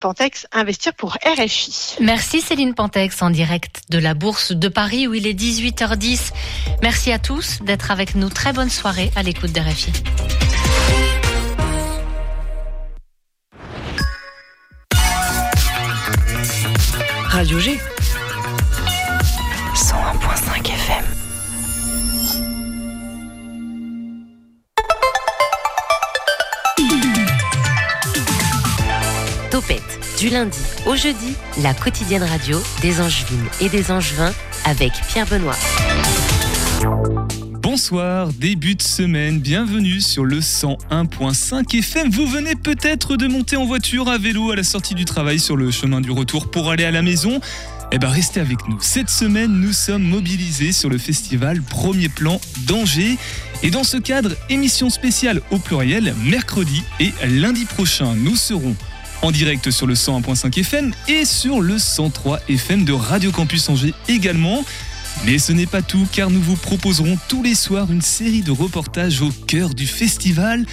Pantex, investir pour RFI. Merci Céline Pantex en direct de la Bourse de Paris où il est 18h10. Merci à tous d'être avec nous. Très bonne soirée à l'écoute d'RFI. Radio G. 101.5 FM. Du lundi au jeudi, la quotidienne radio des Angevines et des Angevins avec Pierre Benoît. Bonsoir, début de semaine, bienvenue sur le 101.5 FM. Vous venez peut-être de monter en voiture à vélo à la sortie du travail sur le chemin du retour pour aller à la maison. Eh ben restez avec nous. Cette semaine, nous sommes mobilisés sur le festival Premier Plan d'Angers. Et dans ce cadre, émission spéciale au pluriel, mercredi et lundi prochain, nous serons en direct sur le 101.5 FM et sur le 103 FM de Radio Campus Angers également. Mais ce n'est pas tout car nous vous proposerons tous les soirs une série de reportages au cœur du festival.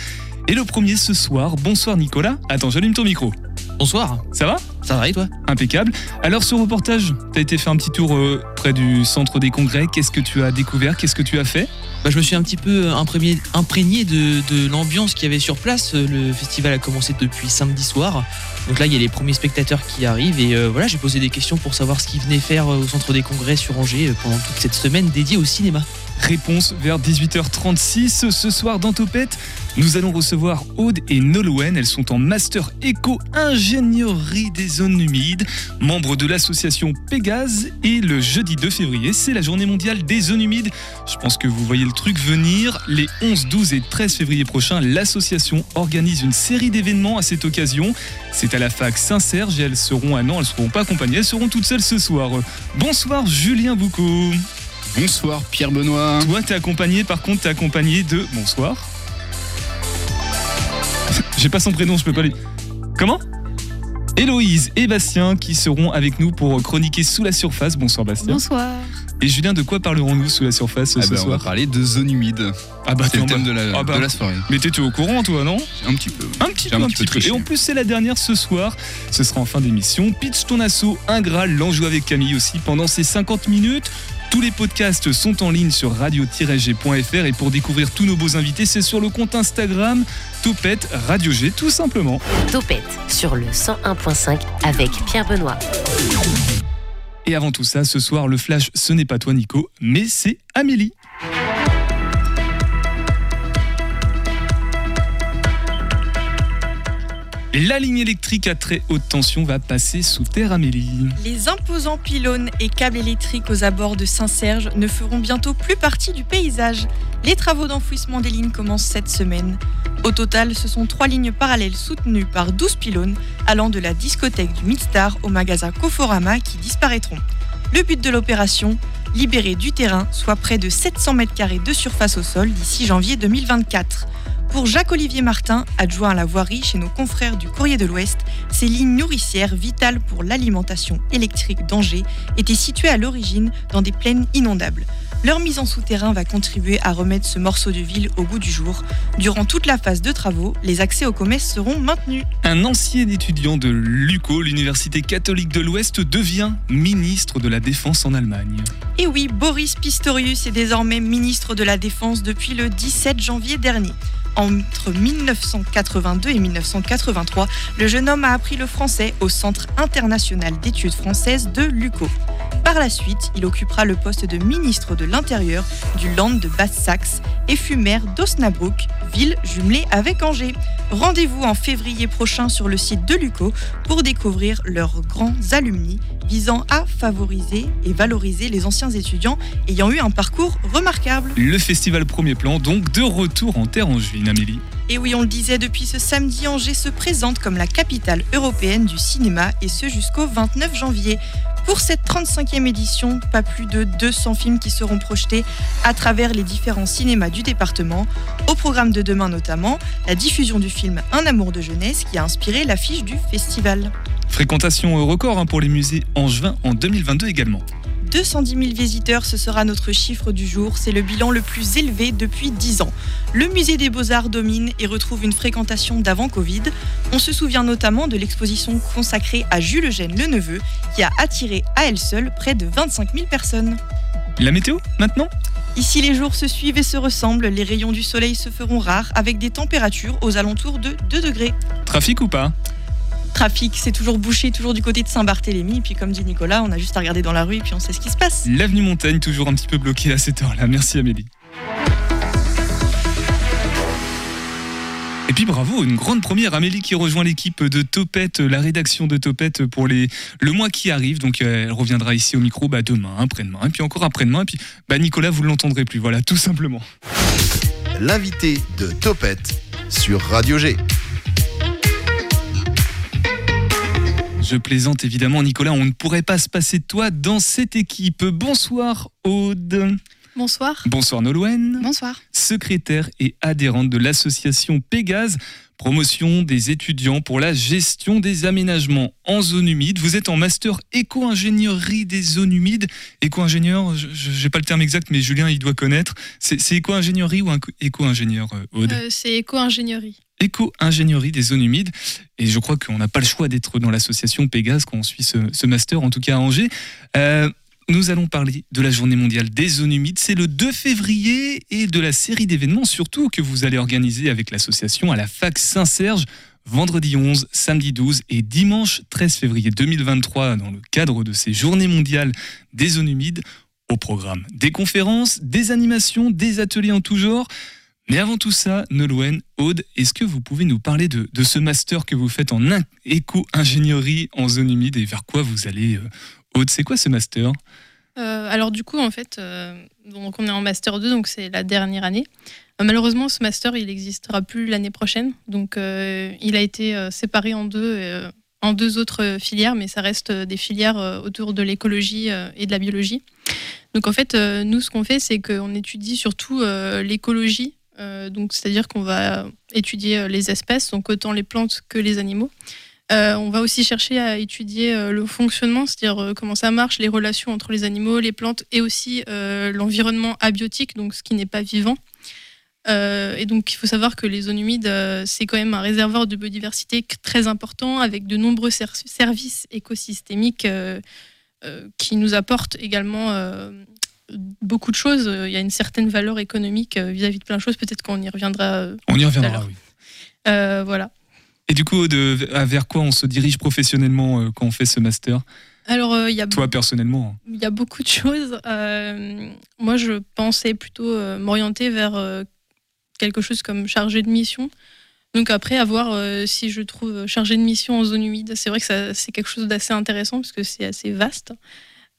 Et le premier ce soir, bonsoir Nicolas. Attends, j'allume ton micro. Bonsoir, Ça va? Ça va et toi? Impeccable. Alors ce reportage, tu as été faire un petit tour euh, près du centre des congrès. Qu'est-ce que tu as découvert? Qu'est-ce que tu as fait? Bah, Je me suis un petit peu imprégné, imprégné de, de l'ambiance qu'il y avait sur place. Le festival a commencé depuis samedi soir. Donc là, il y a les premiers spectateurs qui arrivent. Et euh, voilà, j'ai posé des questions pour savoir ce qu'ils venaient faire euh, au centre des congrès sur Angers euh, pendant toute cette semaine dédiée au cinéma. Réponse vers 18h36 ce soir dans Topette. Nous allons recevoir Aude et Nolwenn. Elles sont en master éco-ingénierie des zones humides, membres de l'association Pégase. Et le jeudi 2 février, c'est la journée mondiale des zones humides. Je pense que vous voyez le truc venir. Les 11, 12 et 13 février prochains, l'association organise une série d'événements à cette occasion. C'est à la fac Saint-Serge et elles seront, ah non, elles ne seront pas accompagnées, elles seront toutes seules ce soir. Bonsoir Julien Boucaud. Bonsoir Pierre Benoît. Toi, t'es accompagné, par contre, t'es accompagné de. Bonsoir. J'ai pas son prénom, je peux pas lui. Comment? Héloïse et Bastien qui seront avec nous pour chroniquer sous la surface. Bonsoir Bastien. Bonsoir. Et Julien, de quoi parlerons-nous sous la surface Ah ce ben, on va soir? parler de zones humides. Ah bah C'est le thème bas. de la, Ah bah. de la soirée. Mais t'étais au courant, toi, non? Un petit peu. Un petit peu, un un petit petit peu. Et en plus, c'est la dernière ce soir. Ce sera en fin d'émission. Pitch ton assaut, un Graal, l'enjeu avec Camille aussi pendant ces 50 minutes. Tous les podcasts sont en ligne sur radio-g.fr et pour découvrir tous nos beaux invités, c'est sur le compte Instagram Topette Radio G, tout simplement. Topette sur le 101.5 avec Pierre Benoît. Et avant tout ça, ce soir, le flash, ce n'est pas toi, Nico, mais c'est Amélie. La ligne électrique à très haute tension va passer sous terre, Amélie. Les imposants pylônes et câbles électriques aux abords de Saint-Serge ne feront bientôt plus partie du paysage. Les travaux d'enfouissement des lignes commencent cette semaine. Au total, ce sont trois lignes parallèles soutenues par 12 pylônes allant de la discothèque du Midstar au magasin Coforama qui disparaîtront. Le but de l'opération Libérer du terrain, soit près de 700 mètres carrés de surface au sol d'ici janvier 2024. Pour Jacques-Olivier Martin, adjoint à la voirie chez nos confrères du Courrier de l'Ouest, ces lignes nourricières vitales pour l'alimentation électrique d'Angers étaient situées à l'origine dans des plaines inondables. Leur mise en souterrain va contribuer à remettre ce morceau de ville au goût du jour. Durant toute la phase de travaux, les accès au commerce seront maintenus. Un ancien étudiant de l'UCO, l'Université catholique de l'Ouest, devient ministre de la Défense en Allemagne. Et oui, Boris Pistorius est désormais ministre de la Défense depuis le 17 janvier dernier. Entre 1982 et 1983, le jeune homme a appris le français au Centre international d'études françaises de l'UCO. Par la suite, il occupera le poste de ministre de l'Intérieur du Land de Basse-Saxe et fut maire d'Osnabrück, ville jumelée avec Angers. Rendez-vous en février prochain sur le site de l'UCO pour découvrir leurs grands alumni visant à favoriser et valoriser les anciens étudiants ayant eu un parcours remarquable. Le festival Premier Plan, donc de retour en terre angevine, Amélie. Et oui, on le disait, depuis ce samedi, Angers se présente comme la capitale européenne du cinéma et ce jusqu'au 29 janvier. Pour cette 35e édition, pas plus de 200 films qui seront projetés à travers les différents cinémas du département. Au programme de demain notamment, la diffusion du film Un amour de jeunesse qui a inspiré l'affiche du festival. Fréquentation record hein, pour les musées angevins en 2022 également. 210 000 visiteurs, ce sera notre chiffre du jour. C'est le bilan le plus élevé depuis 10 ans. Le musée des beaux-arts domine et retrouve une fréquentation d'avant Covid. On se souvient notamment de l'exposition consacrée à Jules Eugène Le Neveu, qui a attiré à elle seule près de 25 000 personnes. La météo maintenant? Ici, les jours se suivent et se ressemblent. Les rayons du soleil se feront rares avec des températures aux alentours de 2 degrés. Trafic ou pas? Trafic, c'est toujours bouché, toujours du côté de Saint-Barthélemy. Puis, comme dit Nicolas, on a juste à regarder dans la rue et puis on sait ce qui se passe. L'avenue Montagne, toujours un petit peu bloquée à cette heure-là. Merci Amélie. Et puis bravo, une grande première, Amélie qui rejoint l'équipe de Topette, la rédaction de Topette pour les, le mois qui arrive. Donc euh, elle reviendra ici au micro bah, demain, après-demain, et puis encore après-demain. Et puis bah, Nicolas, vous ne l'entendrez plus. Voilà, tout simplement. L'invité de Topette sur Radio G. Je plaisante évidemment, Nicolas. On ne pourrait pas se passer de toi dans cette équipe. Bonsoir, Aude. Bonsoir. Bonsoir, Nolwenn. Bonsoir. Secrétaire et adhérente de l'association Pégase, promotion des étudiants pour la gestion des aménagements en zone humide. Vous êtes en master éco-ingénierie des zones humides. Éco-ingénieur, je n'ai pas le terme exact, mais Julien, il doit connaître. C'est éco-ingénierie ou éco-ingénieur, euh, Aude? Euh, C'est éco-ingénierie éco-ingénierie des zones humides. Et je crois qu'on n'a pas le choix d'être dans l'association Pégase quand on suit ce, master, en tout cas à Angers. Euh, nous allons parler de la journée mondiale des zones humides. C'est le 2 février et de la série d'événements surtout que vous allez organiser avec l'association à la fac Saint-Serge vendredi 11, samedi 12 et dimanche 13 février 2023 dans le cadre de ces journées mondiales des zones humides. Au programme des conférences, des animations, des ateliers en tout genre. Mais avant tout ça, Nolwenn, Aude, est-ce que vous pouvez nous parler de, ce master que vous faites en éco-ingénierie en zone humide et vers quoi vous allez euh, Aude, c'est quoi ce master? Euh, Alors du coup, en fait, euh, donc on est en master 2, donc c'est la dernière année. Malheureusement, ce master, il n'existera plus l'année prochaine. Donc il a été séparé en deux, en deux autres filières, mais ça reste des filières autour de l'écologie et de la biologie. Donc en fait, nous, ce qu'on fait, c'est qu'on étudie surtout l'écologie. Donc c'est-à-dire qu'on va étudier les espèces, donc autant les plantes que les animaux. Euh, on va aussi chercher à étudier euh, le fonctionnement, c'est-à-dire euh, comment ça marche, les relations entre les animaux, les plantes et aussi l'environnement abiotique, donc ce qui n'est pas vivant. et donc, il faut savoir que les zones humides, c'est quand même un réservoir de biodiversité très important avec de nombreux services écosystémiques qui nous apportent également beaucoup de choses. Il y a une certaine valeur économique vis-à-vis de plein de choses. Peut-être qu'on y reviendra. On y reviendra, oui. voilà. Et du coup, de, vers quoi on se dirige professionnellement euh, quand on fait ce master? Alors, euh, y a toi personnellement Il y a beaucoup de choses. Euh, moi, je pensais plutôt m'orienter vers quelque chose comme chargé de mission. Donc après, à voir si je trouve chargé de mission en zone humide. C'est vrai que c'est quelque chose d'assez intéressant parce que c'est assez vaste.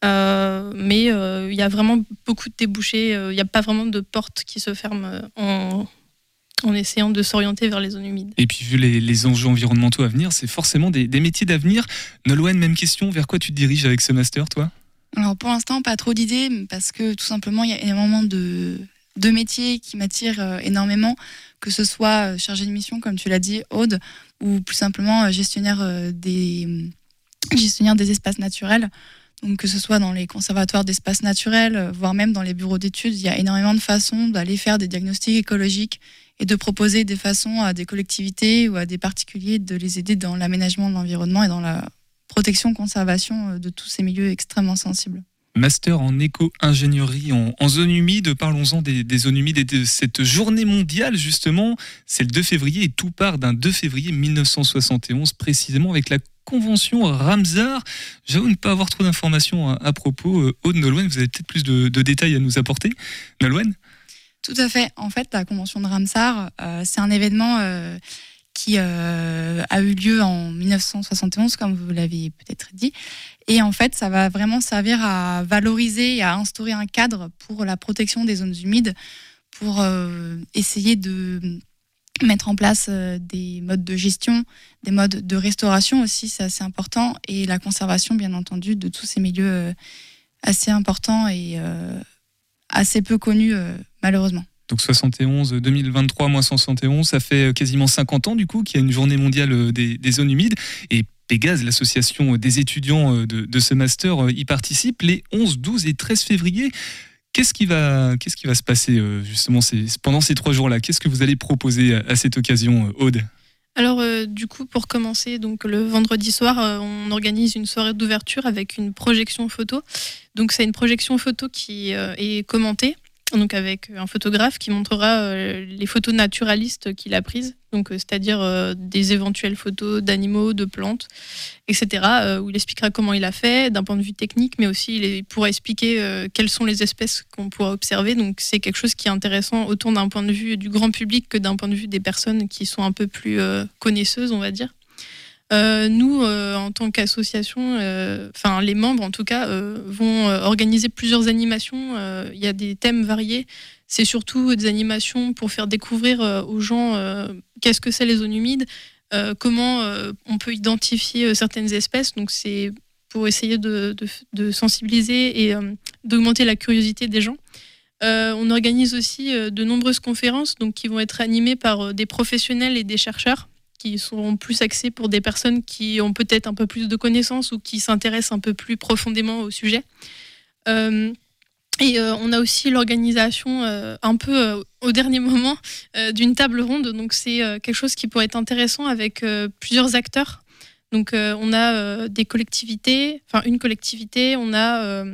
Mais il y a vraiment beaucoup de débouchés. Il n'y a pas vraiment de porte qui se ferme en, en essayant de s'orienter vers les zones humides. Et puis vu les, enjeux environnementaux à venir, c'est forcément des, métiers d'avenir. Nolwenn, même question, vers quoi tu te diriges avec ce master, toi? Alors pour l'instant, pas trop d'idées, parce que tout simplement, il y a énormément de, de métiers qui m'attirent euh, énormément, que ce soit euh, chargé de mission, comme tu l'as dit, Aude, ou plus simplement euh, gestionnaire des, gestionnaire des espaces naturels. Donc que ce soit dans les conservatoires d'espaces naturels, voire même dans les bureaux d'études, il y a énormément de façons d'aller faire des diagnostics écologiques et de proposer des façons à des collectivités ou à des particuliers de les aider dans l'aménagement de l'environnement et dans la protection, conservation euh, de tous ces milieux extrêmement sensibles. Master en éco-ingénierie en, zone humide. Parlons-en des, zones humides et de cette journée mondiale, justement. C'est le 2 février et tout part d'un 2 février 1971, précisément avec la convention Ramsar. J'avoue ne pas avoir trop d'informations à, propos. Euh, Aude Nolwenn, vous avez peut-être plus de, détails à nous apporter. Nolwenn tout à fait. En fait, la convention de Ramsar, euh, c'est un événement euh, qui a eu lieu en 1971, comme vous l'avez peut-être dit. Et en fait, ça va vraiment servir à valoriser et à instaurer un cadre pour la protection des zones humides, pour essayer de mettre en place des modes de gestion, des modes de restauration aussi, c'est assez important, et la conservation, bien entendu, de tous ces milieux assez importants et assez peu connus malheureusement. Donc 71, 2023 moins 171, ça fait euh, quasiment 50 ans du coup qu'il y a une journée mondiale euh, des, zones humides. Et Pégase, l'association des étudiants euh, de, ce master, euh, y participe les 11, 12 et 13 février. Qu'est-ce qui va, se passer euh, justement pendant ces trois jours-là? Qu'est-ce que vous allez proposer à, cette occasion, Aude? Alors du coup, pour commencer, donc le vendredi soir, on organise une soirée d'ouverture avec une projection photo. Donc c'est une projection photo qui est commentée, donc avec un photographe qui montrera euh, les photos naturalistes qu'il a prises, donc euh, c'est-à-dire euh, des éventuelles photos d'animaux, de plantes, etc. euh, où il expliquera comment il a fait d'un point de vue technique, mais aussi il, pourra expliquer euh, quelles sont les espèces qu'on pourra observer. Donc c'est quelque chose qui est intéressant autant d'un point de vue du grand public que d'un point de vue des personnes qui sont un peu plus euh, connaisseuses, on va dire. Euh, nous, euh, en tant qu'association, euh, enfin les membres en tout cas, vont organiser plusieurs animations. Il y a des thèmes variés. C'est surtout des animations pour faire découvrir aux gens qu'est-ce que c'est les zones humides, comment on peut identifier certaines espèces. Donc c'est pour essayer de, sensibiliser et d'augmenter la curiosité des gens. On organise aussi de nombreuses conférences qui vont être animées par des professionnels et des chercheurs qui seront plus axés pour des personnes qui ont peut-être un peu plus de connaissances ou qui s'intéressent un peu plus profondément au sujet. Euh, et euh, on a aussi l'organisation euh, un peu au dernier moment d'une table ronde. Donc c'est quelque chose qui pourrait être intéressant avec plusieurs acteurs. Donc on a des collectivités, enfin une collectivité, on a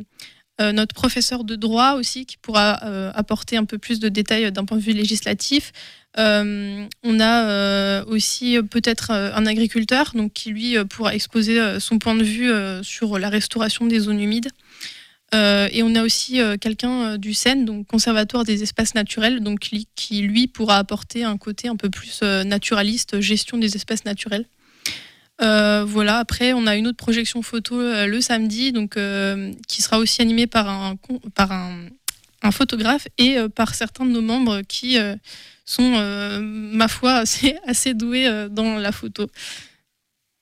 euh, notre professeur de droit aussi qui pourra euh, apporter un peu plus de détails d'un point de vue législatif. Euh, on a aussi peut-être un agriculteur donc qui lui pourra exposer son point de vue sur la restauration des zones humides. Et on a aussi quelqu'un du CEN, donc Conservatoire des espaces naturels, donc qui, lui pourra apporter un côté un peu plus naturaliste, gestion des espaces naturels. Euh, voilà. Après, on a une autre projection photo euh, le samedi, donc euh, qui sera aussi animée par un par un, un photographe et euh, par certains de nos membres qui euh, sont, euh, ma foi, assez, assez doués euh, dans la photo.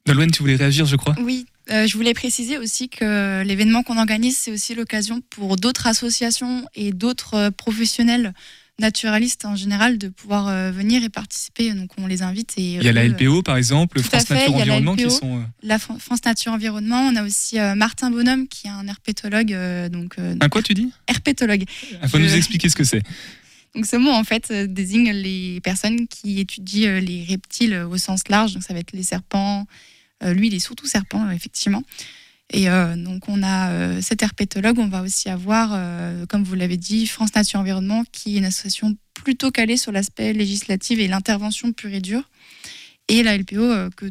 Nolwenn, tu voulais réagir, je crois? Oui, euh, je voulais préciser aussi que l'événement qu'on organise, c'est aussi l'occasion pour d'autres associations et d'autres euh, professionnels naturalistes en général de pouvoir euh, venir et participer. Donc on les invite. Et, Il y a la eux, LPO, par exemple, Tout à France fait, Nature la Environnement, qui sont. euh, la Fran- France Nature Environnement. On a aussi euh, Martin Bonhomme qui est un herpétologue. euh, donc, euh, Un quoi, tu dis? Herpétologue. Il faut Je- nous expliquer ce que c'est. Donc ce mot en fait euh, désigne les personnes qui étudient euh, les reptiles euh, au sens large. Donc ça va être les serpents. Euh, lui, il est surtout serpent, euh, effectivement. Et euh, donc on a euh, cet herpétologue. On va aussi avoir, euh, comme vous l'avez dit, France Nature Environnement, qui est une association plutôt calée sur l'aspect législatif et l'intervention pure et dure. Et la LPO, que,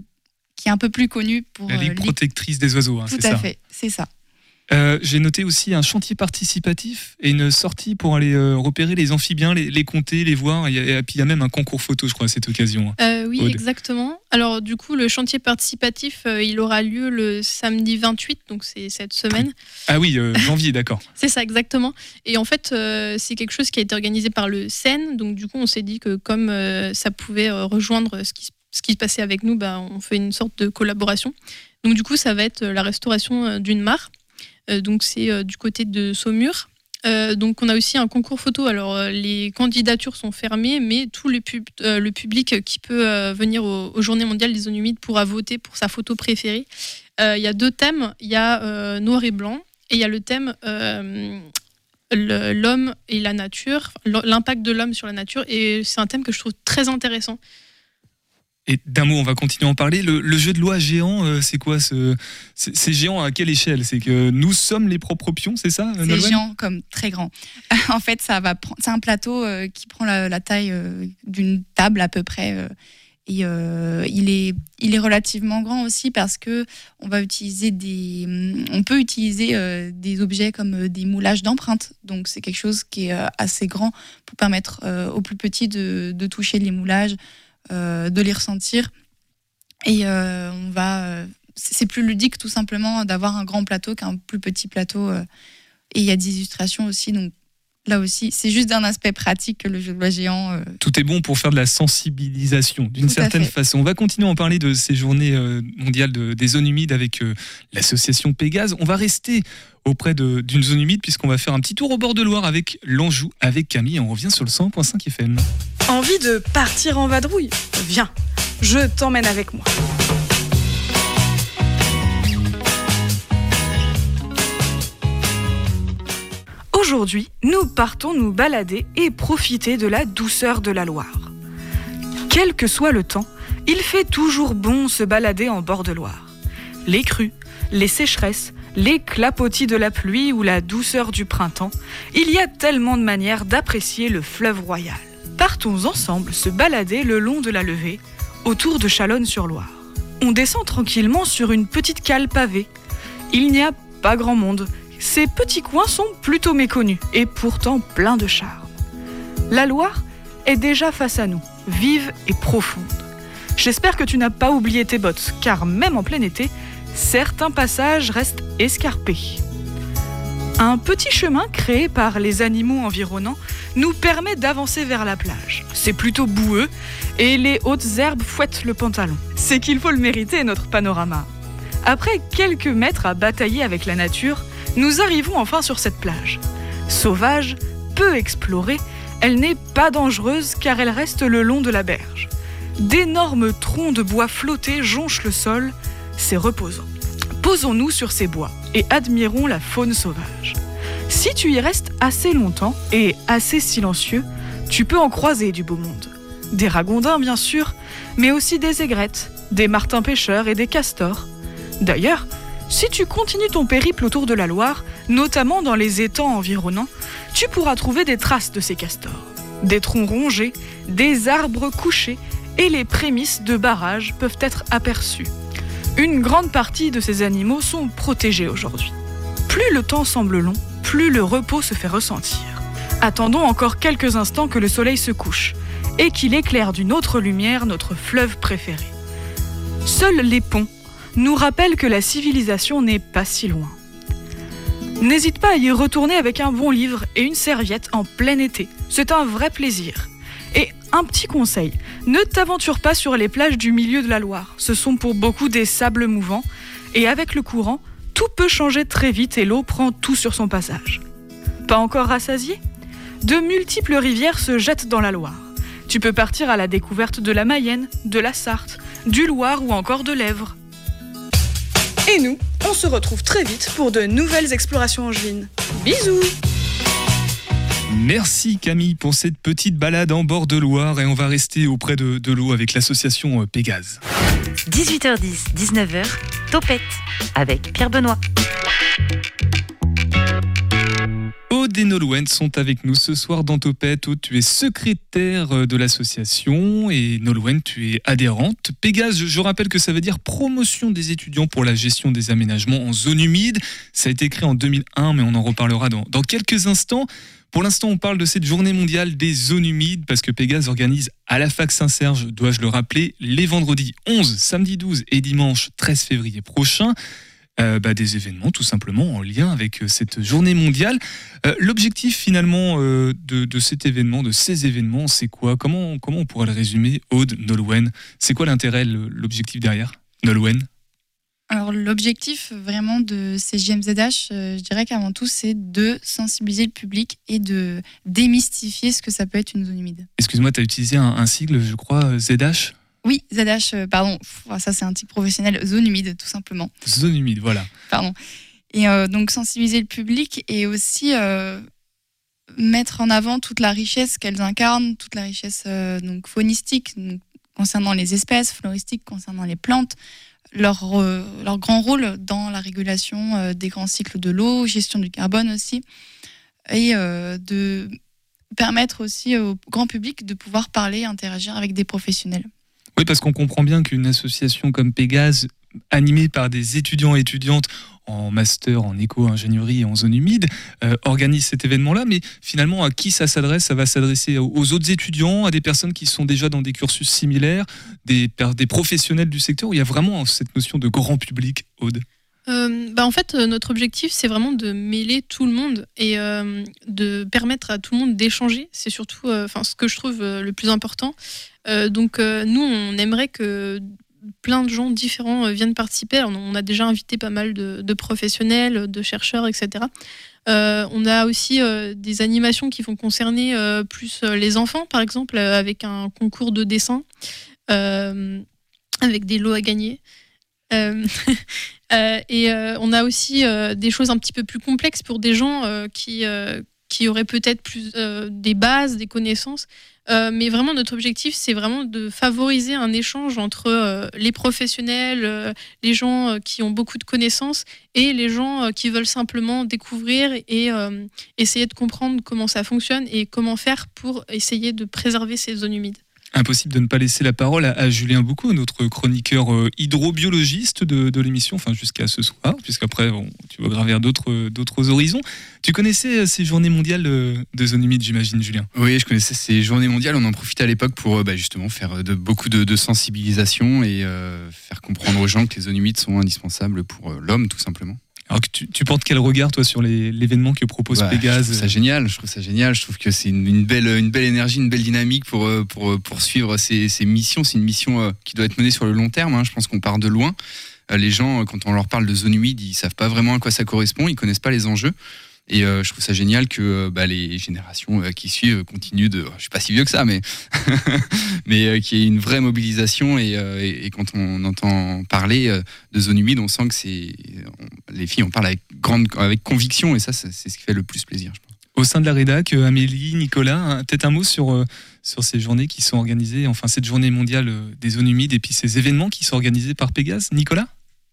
qui est un peu plus connue pour La Ligue protectrice des oiseaux, hein, Tout c'est à ça. fait, c'est ça. Euh, J'ai noté aussi un chantier participatif et une sortie pour aller euh, repérer les amphibiens, les, les compter, les voir. Et, et puis il y a même un concours photo, je crois, à cette occasion. Euh, oui, Aude. exactement. Alors du coup, le chantier participatif, il aura lieu le samedi 28, donc c'est cette semaine. Ah oui, janvier, d'accord. C'est ça, exactement. Et en fait, c'est quelque chose qui a été organisé par le CEN. Donc, du coup, on s'est dit que comme ça pouvait rejoindre ce qui, se- ce qui se passait avec nous, bah, on fait une sorte de collaboration. Donc, du coup, ça va être la restauration d'une mare. Euh, donc, c'est euh, du côté de Saumur. Euh, donc, on a aussi un concours photo. Alors, les candidatures sont fermées, mais tout le, pub- le public qui peut venir au- aux Journées mondiales des zones humides pourra voter pour sa photo préférée. Il y a deux thèmes. Il y a noir et blanc. Et il y a le thème l'homme et la nature, l'impact de l'homme sur la nature. Et c'est un thème que je trouve très intéressant. Et d'un mot, on va continuer à en parler. Le, le jeu de loi géant, euh, c'est quoi ce, c'est c'est géant à quelle échelle? C'est que nous sommes les propres pions, c'est ça C'est Nolwenn? géant comme très grand. en fait, ça va prendre. C'est un plateau euh, qui prend la, la taille euh, d'une table à peu près. euh, et euh, il est, il est relativement grand aussi parce que on va utiliser des, hum, on peut utiliser euh, des objets comme euh, des moulages d'empreintes. Donc c'est quelque chose qui est euh, assez grand pour permettre euh, aux plus petits de, de toucher les moulages, euh, de les ressentir. Et euh, on va, euh, c'est plus ludique tout simplement d'avoir un grand plateau qu'un plus petit plateau. euh, et il y a des illustrations aussi, donc là aussi, c'est juste d'un aspect pratique que le jeu de loi géant. euh, Tout est bon pour faire de la sensibilisation, d'une certaine façon. On va continuer à en parler de ces journées euh, mondiales de- des zones humides avec euh, l'association Pégase. On va rester auprès d'une zone humide puisqu'on va faire un petit tour au bord de Loire avec l'Anjou, avec Camille. On revient sur le 100.5 FM. Envie de partir en vadrouille? Viens, je t'emmène avec moi. Aujourd'hui, nous partons nous balader et profiter de la douceur de la Loire. Quel que soit le temps, il fait toujours bon se balader en bord de Loire. Les crues, les sécheresses, les clapotis de la pluie ou la douceur du printemps, il y a tellement de manières d'apprécier le fleuve royal. Partons ensemble se balader le long de la levée, autour de Chalonne-sur-Loire. On descend tranquillement sur une petite cale pavée. Il n'y a pas grand monde. Ces petits coins sont plutôt méconnus et pourtant pleins de charme. La Loire est déjà face à nous, vive et profonde. J'espère que tu n'as pas oublié tes bottes, car même en plein été, certains passages restent escarpés. Un petit chemin créé par les animaux environnants nous permet d'avancer vers la plage. C'est plutôt boueux et les hautes herbes fouettent le pantalon. C'est qu'il faut le mériter, notre panorama. Après quelques mètres à batailler avec la nature, nous arrivons enfin sur cette plage. Sauvage, peu explorée, elle n'est pas dangereuse car elle reste le long de la berge. D'énormes troncs de bois flottés jonchent le sol, c'est reposant. Posons-nous sur ces bois et admirons la faune sauvage. Si tu y restes assez longtemps et assez silencieux, tu peux en croiser du beau monde. Des ragondins, bien sûr, mais aussi des aigrettes, des martins pêcheurs et des castors. D'ailleurs, si tu continues ton périple autour de la Loire, notamment dans les étangs environnants, tu pourras trouver des traces de ces castors. Des troncs rongés, des arbres couchés et les prémices de barrages peuvent être aperçus. Une grande partie de ces animaux sont protégés aujourd'hui. Plus le temps semble long, plus le repos se fait ressentir. Attendons encore quelques instants que le soleil se couche et qu'il éclaire d'une autre lumière notre fleuve préféré. Seuls les ponts nous rappellent que la civilisation n'est pas si loin. N'hésite pas à y retourner avec un bon livre et une serviette en plein été. C'est un vrai plaisir. Et un petit conseil, ne t'aventure pas sur les plages du milieu de la Loire. Ce sont pour beaucoup des sables mouvants et avec le courant, tout peut changer très vite et l'eau prend tout sur son passage. Pas encore rassasié? De multiples rivières se jettent dans la Loire. Tu peux partir à la découverte de la Mayenne, de la Sarthe, du Loire ou encore de l'Èvre. Et nous, on se retrouve très vite pour de nouvelles explorations angevines. Bisous Merci Camille pour cette petite balade en bord de Loire et on va rester auprès de, de l'eau avec l'association euh, Pégase. 18h10, 19h, Topette avec Pierre Benoît. Aude et Nolwenn sont avec nous ce soir dans Topette. Tu es secrétaire euh, de l'association et Nolwenn, tu es adhérente. Pégase, je, je rappelle que ça veut dire promotion des étudiants pour la gestion des aménagements en zone humide. Ça a été créé en 2001, mais on en reparlera dans, dans quelques instants. Pour l'instant, on parle de cette journée mondiale des zones humides parce que Pégase organise à la fac Saint-Serge, dois-je le rappeler, les vendredis 11, samedi 12 et dimanche 13 février prochain. Euh, bah, des événements tout simplement en lien avec euh, cette journée mondiale. Euh, L'objectif finalement euh, de, de cet événement, de ces événements, c'est quoi? Comment, comment on pourrait le résumer Aude, Nolwenn? C'est quoi l'intérêt, l'objectif derrière Nolwenn? Alors l'objectif vraiment de ces euh, je dirais qu'avant tout, c'est de sensibiliser le public et de démystifier ce que ça peut être une zone humide. Excuse-moi, tu as utilisé un, un sigle, je crois, ZH Oui, ZH, euh, pardon, Pff, ça c'est un titre professionnel, zone humide tout simplement. Zone humide, voilà. Pardon. Et euh, donc sensibiliser le public et aussi euh, mettre en avant toute la richesse qu'elles incarnent, toute la richesse euh, donc faunistique donc, concernant les espèces, floristique concernant les plantes, leur, leur grand rôle dans la régulation des grands cycles de l'eau, gestion du carbone aussi, et de permettre aussi au grand public de pouvoir parler, interagir avec des professionnels. Oui, parce qu'on comprend bien qu'une association comme Pégase, animée par des étudiants et étudiantes en master en éco-ingénierie et en zone humide, euh, organise cet événement-là. Mais finalement, à qui ça s'adresse? Ça va s'adresser aux autres étudiants, à des personnes qui sont déjà dans des cursus similaires, des, professionnels du secteur, où il y a vraiment cette notion de grand public, Aude? Euh, bah en fait, euh, notre objectif, c'est vraiment de mêler tout le monde et de permettre à tout le monde d'échanger. C'est surtout enfin, ce que je trouve le plus important. Euh, donc, euh, nous, on aimerait que plein de gens différents euh, viennent participer. On a déjà invité pas mal de, professionnels, de chercheurs, etc. On a aussi des animations qui vont concerner plus les enfants, par exemple, avec un concours de dessin, avec des lots à gagner. Et on a aussi des choses un petit peu plus complexes pour des gens qui, qui auraient peut-être plus des bases, des connaissances. Euh, mais vraiment, notre objectif, c'est vraiment de favoriser un échange entre euh, les professionnels, euh, les gens qui ont beaucoup de connaissances et les gens qui veulent simplement découvrir et essayer de comprendre comment ça fonctionne et comment faire pour essayer de préserver ces zones humides. Impossible de ne pas laisser la parole à, Julien Boucaud, notre chroniqueur euh, hydrobiologiste de, l'émission, enfin jusqu'à ce soir, puisqu'après bon, tu vas gravir d'autres d'autres horizons. Tu connaissais euh, ces journées mondiales euh, de zones humides, j'imagine, Julien? Oui, je connaissais ces journées mondiales. On en profitait à l'époque pour euh, bah, justement faire de, beaucoup de, sensibilisation et euh, faire comprendre aux gens que les zones humides sont indispensables pour euh, l'homme, tout simplement. Alors que tu, tu portes quel regard, toi, sur l'événement que propose Ouais, Pégase Je trouve ça génial. Je trouve ça génial. Je trouve que c'est une, une belle, une belle énergie, une belle dynamique pour euh, pour poursuivre ces, ces missions. C'est une mission euh, qui doit être menée sur le long terme. hein. Je pense qu'on part de loin. Euh, Les gens, euh, quand on leur parle de zone humide, ils savent pas vraiment à quoi ça correspond. Ils connaissent pas les enjeux. Et euh, je trouve ça génial que euh, bah, les générations euh, qui suivent continuent de. Je suis pas si vieux que ça, mais mais euh, qu'il y ait une vraie mobilisation. Et, euh, et- et quand on entend parler euh, de zone humide, on sent que c'est on- les filles en parlent avec grande avec conviction. Et ça, c'est c'est ce qui fait le plus plaisir. je pense. Au sein de la rédac, euh, Amélie, Nicolas, hein, peut-être un mot sur, euh, sur ces journées qui sont organisées, enfin cette journée mondiale euh, des zones humides et puis ces événements qui sont organisés par Pégase. Nicolas?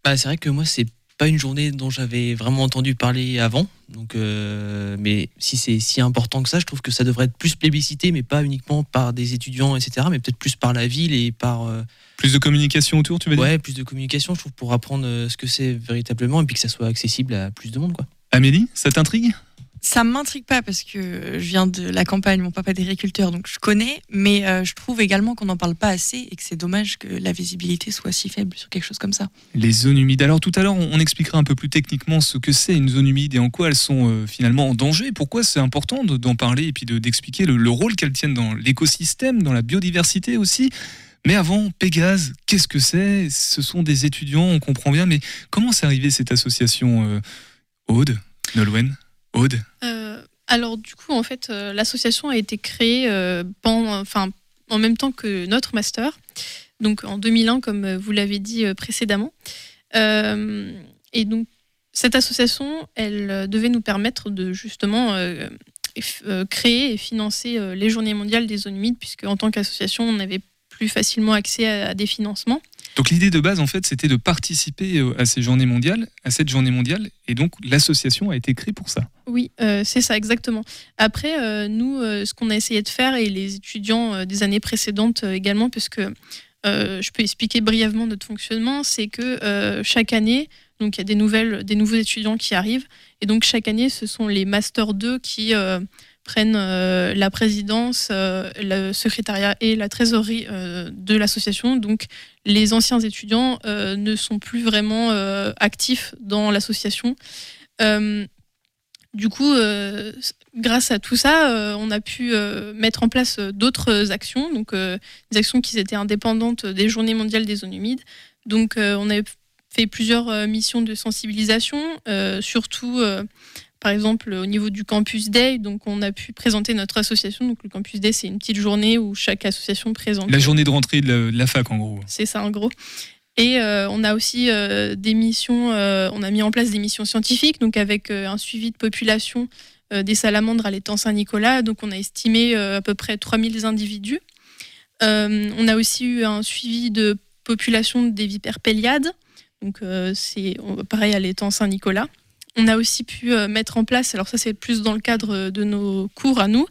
Bah, c'est vrai que moi, c'est pas une journée dont j'avais vraiment entendu parler avant. Donc, euh, mais si c'est si important que ça, je trouve que ça devrait être plus plébiscité, mais pas uniquement par des étudiants, etc., mais peut-être plus par la ville et par. euh, Plus de communication autour, tu veux dire? Ouais, plus de communication, je trouve, pour apprendre euh, ce que c'est véritablement et puis que ça soit accessible à plus de monde, quoi. Amélie, ça t'intrigue? Ça m'intrigue pas parce que je viens de la campagne, mon papa est agriculteur, donc je connais, mais euh, je trouve également qu'on n'en parle pas assez et que c'est dommage que la visibilité soit si faible sur quelque chose comme ça. Les zones humides. Alors tout à l'heure, on expliquera un peu plus techniquement ce que c'est une zone humide et en quoi elles sont euh, finalement en danger. Pourquoi c'est important de- d'en parler et puis de- d'expliquer le, le rôle qu'elles tiennent dans l'écosystème, dans la biodiversité aussi. Mais avant, Pégase, qu'est-ce que c'est? Ce sont des étudiants, on comprend bien, mais comment c'est arrivé cette association euh, Aude, Nolwenn? Aude Euh, alors du coup, en fait, euh, l'association a été créée euh, enfin, en même temps que notre master, donc en 2001, comme vous l'avez dit précédemment. Et donc cette association, elle devait nous permettre de justement créer et financer les Journées mondiales des zones humides, puisque en tant qu'association, on avait plus facilement accès à des financements. Donc l'idée de base, en fait, c'était de participer euh, à ces journées mondiales, à cette journée mondiale, et donc l'association a été créée pour ça. Oui, euh, c'est ça, exactement. Après, euh, nous, ce qu'on a essayé de faire, et les étudiants des années précédentes également, parce que je peux expliquer brièvement notre fonctionnement, c'est que chaque année, donc il y a des, nouvelles, des nouveaux étudiants qui arrivent, et donc chaque année, ce sont les Master 2 qui prennent euh, la présidence, euh, le secrétariat et la trésorerie euh, de l'association. Donc les anciens étudiants ne sont plus vraiment actifs dans l'association. Du coup, grâce à tout ça, on a pu mettre en place d'autres actions, donc des actions qui étaient indépendantes des Journées mondiales des zones humides. Donc, on a fait plusieurs missions de sensibilisation, surtout, par exemple, au niveau du Campus Day. Donc, on a pu présenter notre association. Donc, le Campus Day, c'est une petite journée où chaque association présente. La journée de rentrée de la, de la fac, en gros. C'est ça en gros. Et euh, on a aussi euh, des missions, euh, on a mis en place des missions scientifiques, donc avec un suivi de population des salamandres à l'étang Saint-Nicolas. Donc on a estimé à peu près 3000 individus. On a aussi eu un suivi de population des vipères péliades. Donc c'est pareil à l'étang Saint-Nicolas. On a aussi pu euh, mettre en place, alors ça c'est plus dans le cadre de nos cours à nous,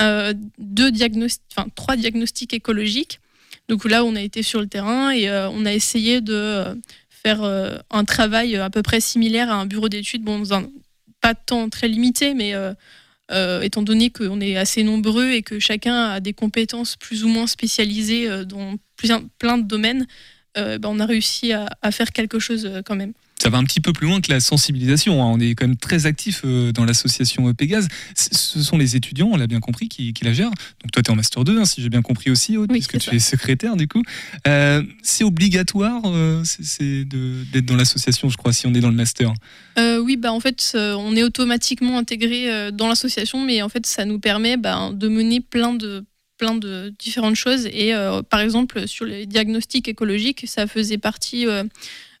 euh, deux diagnosti- enfin, trois diagnostics écologiques. Donc là, on a été sur le terrain et euh, on a essayé de euh, faire euh, un travail à peu près similaire à un bureau d'études, bon, pas de temps très limité, mais euh, euh, étant donné qu'on est assez nombreux et que chacun a des compétences plus ou moins spécialisées euh, dans plein de domaines, euh, ben, on a réussi à, faire quelque chose euh, quand même. Ça va un petit peu plus loin que la sensibilisation. hein. On est quand même très actif euh, dans l'association euh, Pégase. C- Ce sont les étudiants, on l'a bien compris, qui, qui la gèrent. Donc toi, tu es en Master 2, hein, si j'ai bien compris aussi, Aude, puisque tu es secrétaire du coup. Euh, c'est obligatoire euh, c'est- d'être dans l'association, je crois, si on est dans le Master. Oui, bah en fait, on est automatiquement intégré dans l'association, mais en fait, ça nous permet bah, de mener plein de plein de différentes choses. Et euh, par exemple, sur les diagnostics écologiques, ça faisait partie euh,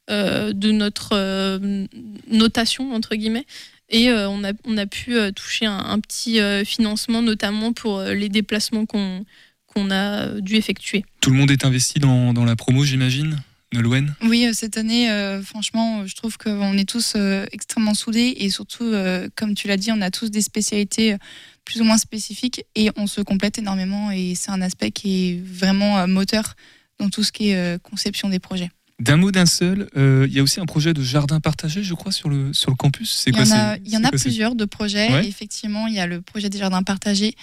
de notre euh, notation entre guillemets. Et on, a, on a pu toucher un, petit financement, notamment pour les déplacements qu'on qu'on a dû effectuer. Tout le monde est investi dans, dans la promo, j'imagine Nolwenn? Oui, cette année, franchement, je trouve qu'on est tous extrêmement soudés et surtout, comme tu l'as dit, on a tous des spécialités plus ou moins spécifiques et on se complète énormément et c'est un aspect qui est vraiment moteur dans tout ce qui est conception des projets. D'un mot d'un seul, euh, il y a aussi un projet de jardin partagé, je crois, sur le, sur le campus. C'est il y en a, il y en a plusieurs de projets. Effectivement, il y a le projet des jardins partagés.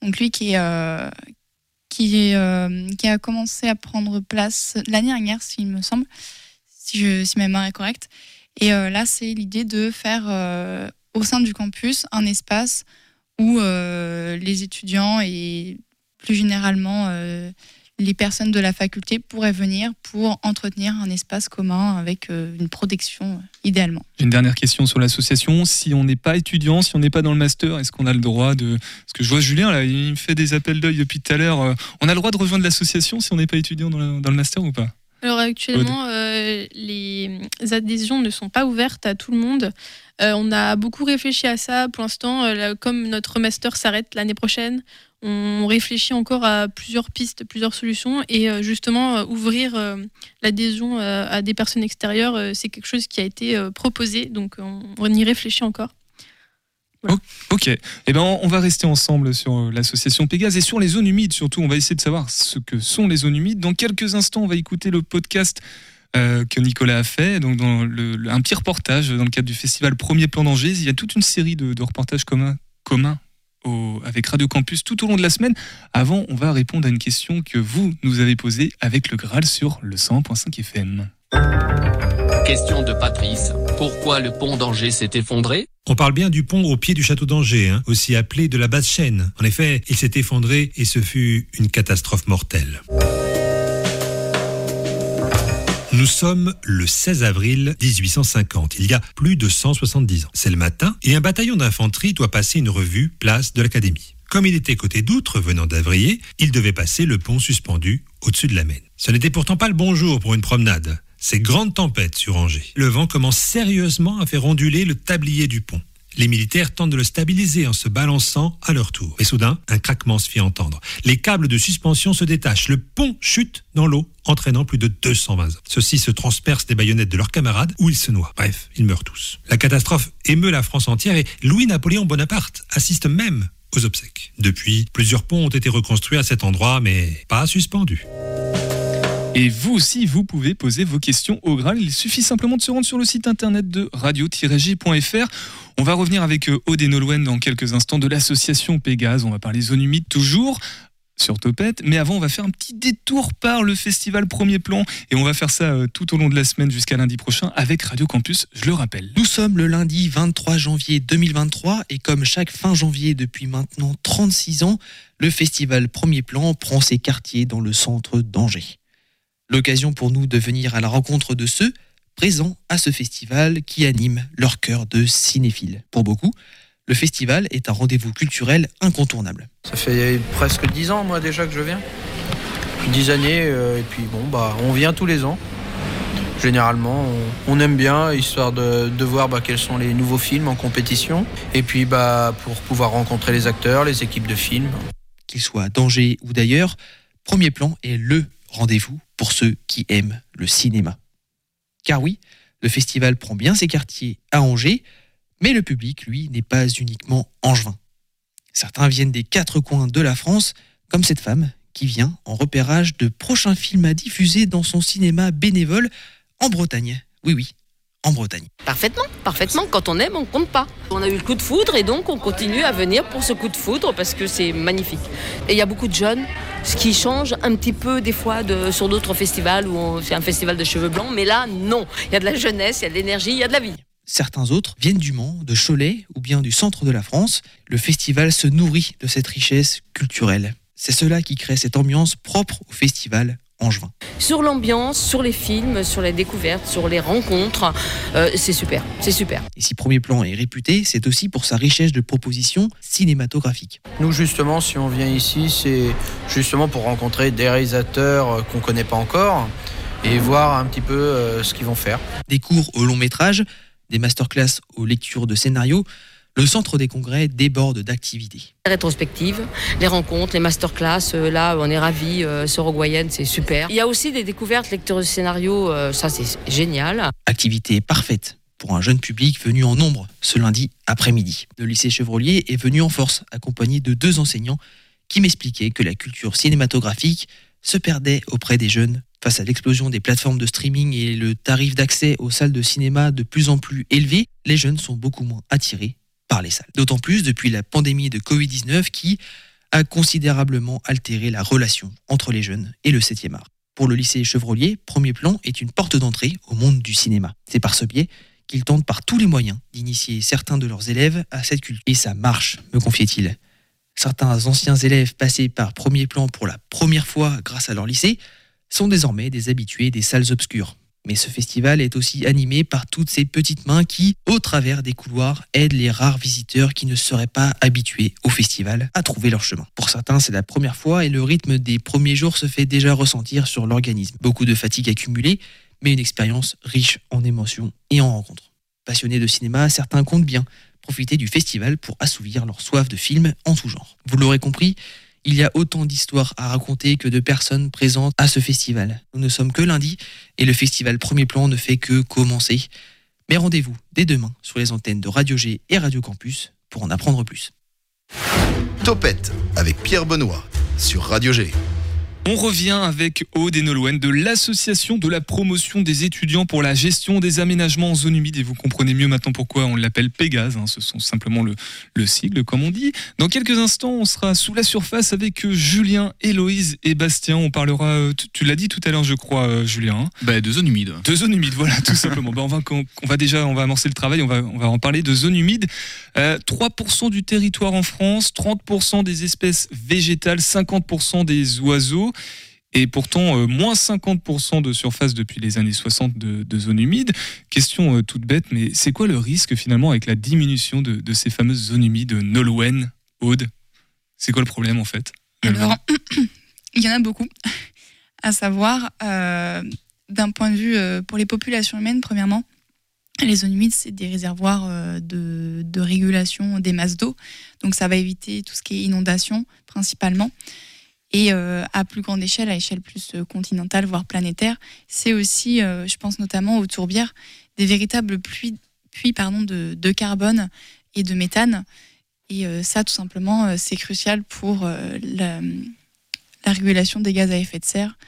Donc lui qui, est, euh, qui, euh, qui a commencé à prendre place l'année dernière, s'il me semble, si, je, si ma mémoire est correcte. Et là, c'est l'idée de faire au sein du campus un espace où les étudiants et plus généralement les personnes de la faculté pourraient venir pour entretenir un espace commun avec euh, une protection euh, idéalement. Une dernière question sur l'association. Si on n'est pas étudiant, si on n'est pas dans le master, est-ce qu'on a le droit de... Parce que je vois Julien, là, il me fait des appels d'œil depuis tout à l'heure. Euh, on a le droit de rejoindre l'association si on n'est pas étudiant dans, le master ou pas? Alors actuellement, les adhésions ne sont pas ouvertes à tout le monde. on a beaucoup réfléchi à ça. Pour l'instant, comme notre master s'arrête l'année prochaine, on réfléchit encore à plusieurs pistes, plusieurs solutions, et euh, justement euh, ouvrir euh, l'adhésion à des personnes extérieures, c'est quelque chose qui a été proposé, donc on, y réfléchit encore. Ok, et eh ben on va rester ensemble sur l'association Pégase et sur les zones humides surtout. On va essayer de savoir ce que sont les zones humides. Dans quelques instants, on va écouter le podcast que Nicolas a fait, donc un petit reportage dans le cadre du festival Premier Plan d'Angers. Il y a toute une série de, reportages communs avec Radio Campus tout au long de la semaine. Avant, on va répondre à une question que vous nous avez posée avec le Graal sur le 100.5 FM. Question de Patrice. Pourquoi le pont d'Angers s'est effondré? On parle bien du pont au pied du château d'Angers, hein, aussi appelé de la basse chaîne. En effet, il s'est effondré et ce fut une catastrophe mortelle. Nous sommes le 16 avril 1850, il y a plus de 170 ans. C'est le matin et un bataillon d'infanterie doit passer une revue place de l'Académie. Comme il était côté d'outre, venant d'Avrier, il devait passer le pont suspendu au-dessus de la Maine. Ce n'était pourtant pas le bon jour pour une promenade. C'est grande tempête sur Angers. Le vent commence sérieusement à faire onduler le tablier du pont. Les militaires tentent de le stabiliser en se balançant à leur tour. Et soudain, un craquement se fit entendre. Les câbles de suspension se détachent. Le pont chute dans l'eau, entraînant plus de 220 hommes. Ceux-ci se transpercent des baïonnettes de leurs camarades ou ils se noient. Bref, ils meurent tous. La catastrophe émeut la France entière et Louis-Napoléon Bonaparte assiste même aux obsèques. Depuis, plusieurs ponts ont été reconstruits à cet endroit, mais pas suspendus. Et vous aussi, vous pouvez poser vos questions au Graal. Il suffit simplement de se rendre sur le site internet de radio-j.fr. On va revenir avec euh, Nolwenn dans quelques instants de l'association Pégase. On va parler zone humide toujours sur Topette. Mais avant, on va faire un petit détour par le festival Premier Plan. Et on va faire ça euh, tout au long de la semaine jusqu'à lundi prochain avec Radio Campus, je le rappelle. Nous sommes le lundi 23 janvier 2023 et comme chaque fin janvier depuis maintenant 36 ans, le festival Premier Plan prend ses quartiers dans le centre d'Angers. L'occasion pour nous de venir à la rencontre de ceux présents à ce festival qui anime leur cœur de cinéphile. Pour beaucoup, le festival est un rendez-vous culturel incontournable. Ça fait presque dix ans, moi, déjà que je viens. Dix années, euh, et puis bon, bah, on vient tous les ans. Généralement, on, aime bien, histoire de, voir bah, quels sont les nouveaux films en compétition. Et puis, bah, pour pouvoir rencontrer les acteurs, les équipes de films. Qu'ils soient d'Angers ou d'ailleurs, Premier Plan est le rendez-vous pour ceux qui aiment le cinéma. Car oui, le festival prend bien ses quartiers à Angers, mais le public, lui, n'est pas uniquement angevin. Certains viennent des quatre coins de la France, comme cette femme qui vient en repérage de prochains films à diffuser dans son cinéma bénévole en Bretagne. Oui, oui, en Bretagne. Parfaitement, parfaitement. Quand on aime, on compte pas. On a eu le coup de foudre et donc on continue à venir pour ce coup de foudre parce que c'est magnifique. Et il y a beaucoup de jeunes, ce qui change un petit peu des fois de, sur d'autres festivals où c'est un festival de cheveux blancs, mais là, non. Il y a de la jeunesse, il y a de l'énergie, il y a de la vie. Certains autres viennent du Mans, de Cholet ou bien du centre de la France. Le festival se nourrit de cette richesse culturelle. C'est cela qui crée cette ambiance propre au festival sur l'ambiance, sur les films, sur les découvertes, sur les rencontres, euh, c'est super, c'est super. Et si Premier Plan est réputé, c'est aussi pour sa richesse de propositions cinématographiques. Nous justement, si on vient ici, c'est justement pour rencontrer des réalisateurs euh, qu'on ne connaît pas encore et voir un petit peu euh, ce qu'ils vont faire. Des cours au long métrage, des masterclass aux lectures de scénarios, le centre des congrès déborde d'activités. Rétrospective, les rencontres, les masterclass, euh, là on est ravis, euh, Sorogoyenne c'est super. Il y a aussi des découvertes, lecture de scénario, euh, ça c'est génial. Activité parfaite pour un jeune public venu en nombre ce lundi après-midi. Le lycée Chevrolier est venu en force, accompagné de deux enseignants qui m'expliquaient que la culture cinématographique se perdait auprès des jeunes face à l'explosion des plateformes de streaming et le tarif d'accès aux salles de cinéma de plus en plus élevé, les jeunes sont beaucoup moins attirés les salles. D'autant plus depuis la pandémie de Covid-19 qui a considérablement altéré la relation entre les jeunes et le 7e art. Pour le lycée Chevrolier, Premier Plan est une porte d'entrée au monde du cinéma. C'est par ce biais qu'ils tentent par tous les moyens d'initier certains de leurs élèves à cette culture. Et ça marche, me confiait-il. Certains anciens élèves passés par Premier Plan pour la première fois grâce à leur lycée sont désormais des habitués des salles obscures. Mais ce festival est aussi animé par toutes ces petites mains qui, au travers des couloirs, aident les rares visiteurs qui ne seraient pas habitués au festival à trouver leur chemin. Pour certains, c'est la première fois et le rythme des premiers jours se fait déjà ressentir sur l'organisme. Beaucoup de fatigue accumulée, mais une expérience riche en émotions et en rencontres. Passionnés de cinéma, certains comptent bien profiter du festival pour assouvir leur soif de films en tout genre. Vous l'aurez compris, il y a autant d'histoires à raconter que de personnes présentes à ce festival. Nous ne sommes que lundi et le festival Premier Plan ne fait que commencer. Mais rendez-vous dès demain sur les antennes de Radio G et Radio Campus pour en apprendre plus. Topette avec Pierre Benoît sur Radio G. On revient avec Aude et Nolwenn de l'association de la promotion des étudiants pour la gestion des aménagements en zone humide et vous comprenez mieux maintenant pourquoi on l'appelle Pégase, hein, ce sont simplement le, le sigle comme on dit. Dans quelques instants on sera sous la surface avec euh, Julien, Héloïse et Bastien, on parlera, euh, tu, tu l'as dit tout à l'heure je crois euh, Julien. hein. Bah, de zone humide. De zone humide, voilà, tout simplement. Ben, on, va, on va déjà on va amorcer le travail, on va, on va en parler de zone humide. Euh, 3% du territoire en France, 30% des espèces végétales, 50% des oiseaux. Et pourtant, euh, moins 50% de surface depuis les années 60 de, de zones humides. Question euh, toute bête, mais c'est quoi le risque finalement avec la diminution de, ces fameuses zones humides Nolwenn, Aude? C'est quoi le problème en fait? Alors, il y en a beaucoup. À savoir, euh, d'un point de vue euh, pour les populations humaines, premièrement, les zones humides, c'est des réservoirs euh, de régulation des masses d'eau. Donc, ça va éviter tout ce qui est inondation, principalement. Et euh, à plus grande échelle, à échelle plus euh, continentale, voire planétaire, c'est aussi, euh, je pense notamment aux tourbières, des véritables puits, de, carbone et de méthane. Et ça, tout simplement, c'est crucial pour la, la régulation des gaz à effet de serre.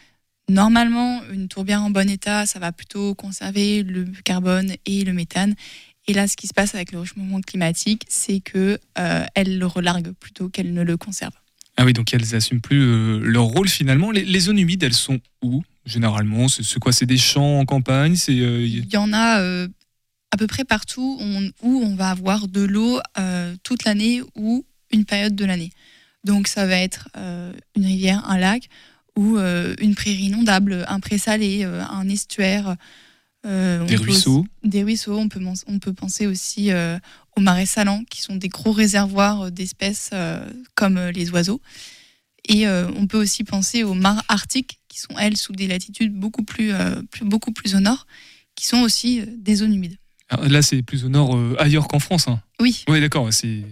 Normalement, une tourbière en bon état, ça va plutôt conserver le carbone et le méthane. Et là, ce qui se passe avec le réchauffement climatique, c'est que elle le relargue plutôt qu'elle ne le conserve. Ah oui, donc elles assument plus euh, leur rôle finalement. Les, zones humides, elles sont où généralement? C'est quoi? C'est des champs en campagne? Euh, Il y en a euh, à peu près partout où on va avoir de l'eau toute l'année ou une période de l'année. Donc ça va être une rivière, un lac ou une prairie inondable, un présalé, euh, un estuaire. Euh, Des ruisseaux. Des ruisseaux. On peut, on peut penser aussi euh, aux marais salants qui sont des gros réservoirs d'espèces euh, comme euh, les oiseaux. Et on peut aussi penser aux mares arctiques qui sont elles sous des latitudes beaucoup plus, plus- beaucoup plus au nord, qui sont aussi des zones humides. Ah, Là, c'est plus au nord, ailleurs qu'en France. hein. Oui. Oui, d'accord. C'est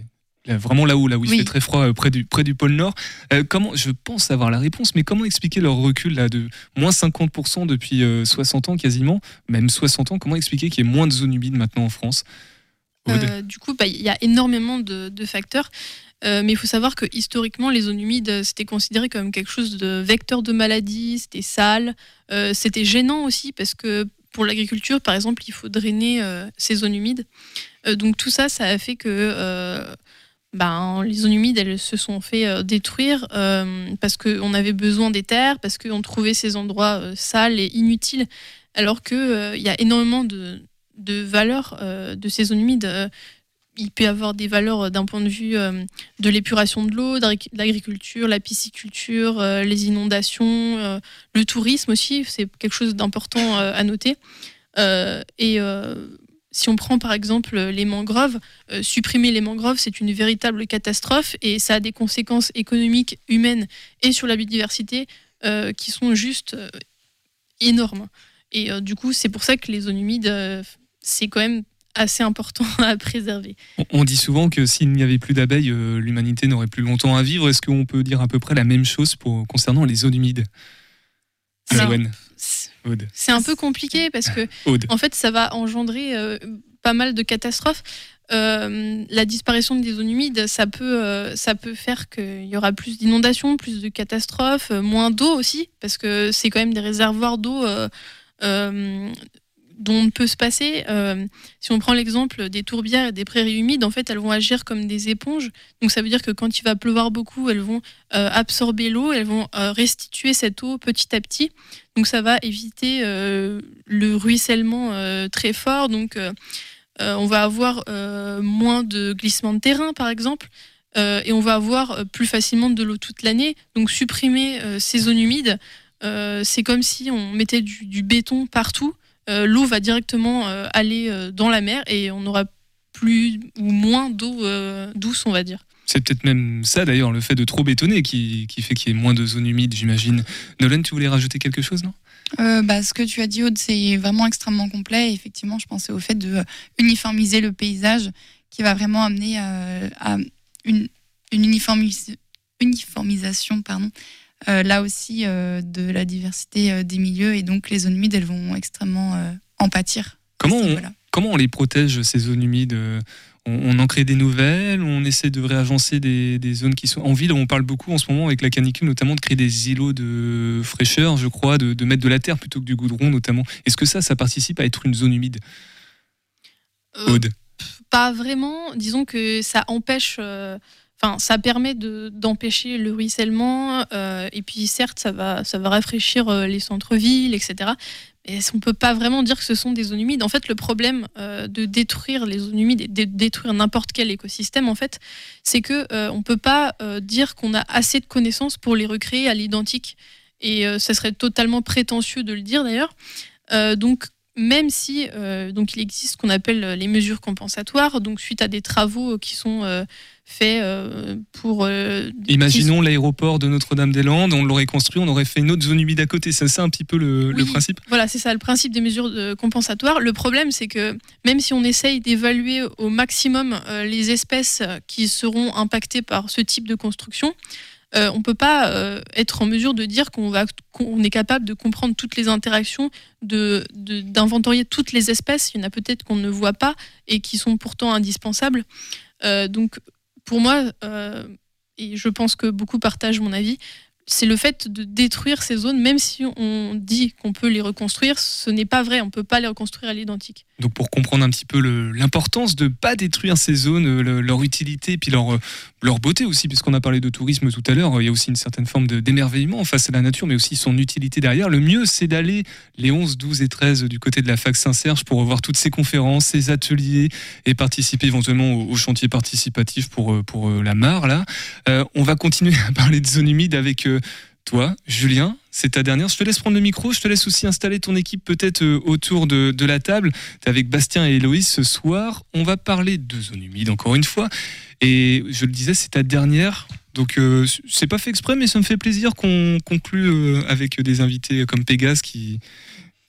vraiment là où, là où il Oui. fait très froid, euh, près du, près du pôle Nord. Euh, comment, je pense avoir la réponse, mais comment expliquer leur recul là, de moins 50% depuis euh, 60 ans quasiment, même 60 ans Comment expliquer qu'il y ait moins de zones humides maintenant en France? Euh, du coup, bah, il y a énormément de, de facteurs. Euh, mais il faut savoir que historiquement, les zones humides, euh, c'était considéré comme quelque chose de vecteur de maladie, c'était sale, euh, c'était gênant aussi parce que pour l'agriculture, par exemple, il faut drainer euh, ces zones humides. Euh, donc tout ça, ça a fait que euh, ben, les zones humides, elles se sont fait euh, détruire euh, parce qu'on avait besoin des terres, parce qu'on trouvait ces endroits euh, sales et inutiles, alors qu'il y a énormément de, de valeurs de ces zones humides. Il peut y avoir des valeurs d'un point de vue de l'épuration de l'eau, de l'agriculture, la pisciculture, les inondations, le tourisme aussi, c'est quelque chose d'important à noter. Si on prend par exemple les mangroves, euh, supprimer les mangroves, c'est une véritable catastrophe et ça a des conséquences économiques, humaines et sur la biodiversité euh, qui sont juste euh, énormes. Et du coup, c'est pour ça que les zones humides, c'est quand même assez important à préserver. On- dit souvent que s'il n'y avait plus d'abeilles, l'humanité n'aurait plus longtemps à vivre. Est-ce qu'on peut dire à peu près la même chose pour, concernant les zones humides? Alors. C'est un peu compliqué parce que en fait ça va engendrer euh, pas mal de catastrophes. Euh, la disparition des zones humides, ça peut, euh, ça peut faire qu'il y aura plus d'inondations, plus de catastrophes, moins d'eau aussi, parce que c'est quand même des réservoirs d'eau dont on peut se passer. Euh, si on prend l'exemple des tourbières et des prairies humides, en fait, elles vont agir comme des éponges. Donc ça veut dire que quand il va pleuvoir beaucoup, elles vont euh, absorber l'eau, elles vont euh, restituer cette eau petit à petit. Donc ça va éviter le ruissellement très fort. Donc on va avoir moins de glissement de terrain, par exemple. Et on va avoir plus facilement de l'eau toute l'année. Donc supprimer ces zones humides, c'est comme si on mettait du béton partout. Euh, l'eau va directement euh, aller euh, dans la mer et on aura plus ou moins d'eau euh, douce, on va dire. C'est peut-être même ça d'ailleurs, le fait de trop bétonner qui, qui fait qu'il y ait moins de zones humides, j'imagine. Nolan, tu voulais rajouter quelque chose, non? Euh, bah, ce que tu as dit, Aude, c'est vraiment extrêmement complet. Et effectivement, je pensais au fait de euh, uniformiser le paysage qui va vraiment amener euh, à une, une uniformis- uniformisation pardon, euh, là aussi euh, de la diversité euh, des milieux. Et donc, les zones humides, elles vont extrêmement euh, en pâtir. Comment on, comment on les protège, ces zones humides? Euh, on, on en crée des nouvelles? On essaie de réagencer des, des zones qui sont en ville? On parle beaucoup en ce moment avec la canicule, notamment de créer des îlots de fraîcheur, je crois, de, de mettre de la terre plutôt que du goudron, notamment. Est-ce que ça, ça participe à être une zone humide? Euh, Aude Pas vraiment. Disons que ça empêche. euh, Enfin, ça permet de- d'empêcher le ruissellement. euh, et puis, certes, ça va, ça va rafraîchir euh, les centres-villes, etc. Mais on peut pas vraiment dire que ce sont des zones humides? En fait, le problème euh, de détruire les zones humides et de détruire n'importe quel écosystème, en fait, c'est que euh, on peut pas dire qu'on a assez de connaissances pour les recréer à l'identique. Et ça serait totalement prétentieux de le dire d'ailleurs. Donc, même si euh, donc il existe ce qu'on appelle les mesures compensatoires, donc suite à des travaux qui sont euh, faits euh, pour. euh, Imaginons l'aéroport de Notre-Dame-des-Landes, on l'aurait construit, on aurait fait une autre zone humide à côté. C'est ça un petit peu le, principe Voilà, c'est ça le principe des mesures euh, compensatoires. Le problème, c'est que même si on essaye d'évaluer au maximum euh, les espèces qui seront impactées par ce type de construction, euh, on ne peut pas euh, être en mesure de dire qu'on est capable de comprendre toutes les interactions, de, de- d'inventorier toutes les espèces. Il y en a peut-être qu'on ne voit pas et qui sont pourtant indispensables. Euh, donc, pour moi, et je pense que beaucoup partagent mon avis, c'est le fait de détruire ces zones, même si on dit qu'on peut les reconstruire, ce n'est pas vrai, on ne peut pas les reconstruire à l'identique. Donc pour comprendre un petit peu l'importance de pas détruire ces zones, le- leur utilité, puis leur, leur beauté aussi, puisqu'on a parlé de tourisme tout à l'heure, il y a aussi une certaine forme d'émerveillement face à la nature, mais aussi son utilité derrière. Le mieux, c'est d'aller les 11, 12 et 13 du côté de la fac Saint-Serge pour revoir toutes ces conférences, ces ateliers et participer éventuellement au, au chantier participatif pour, euh, pour euh, la mare. Là. Euh, on va continuer à parler de zones humides avec toi, Julien. C'est ta dernière. Je te laisse prendre le micro. Je te laisse aussi installer ton équipe peut-être euh, autour de, la table. Tu avec Bastien et Héloïse ce soir. On va parler de zones humides encore une fois. Et je le disais, c'est ta dernière. Donc euh, c'est pas fait exprès, mais ça me fait plaisir qu'on conclue euh, avec des invités comme Pégase qui,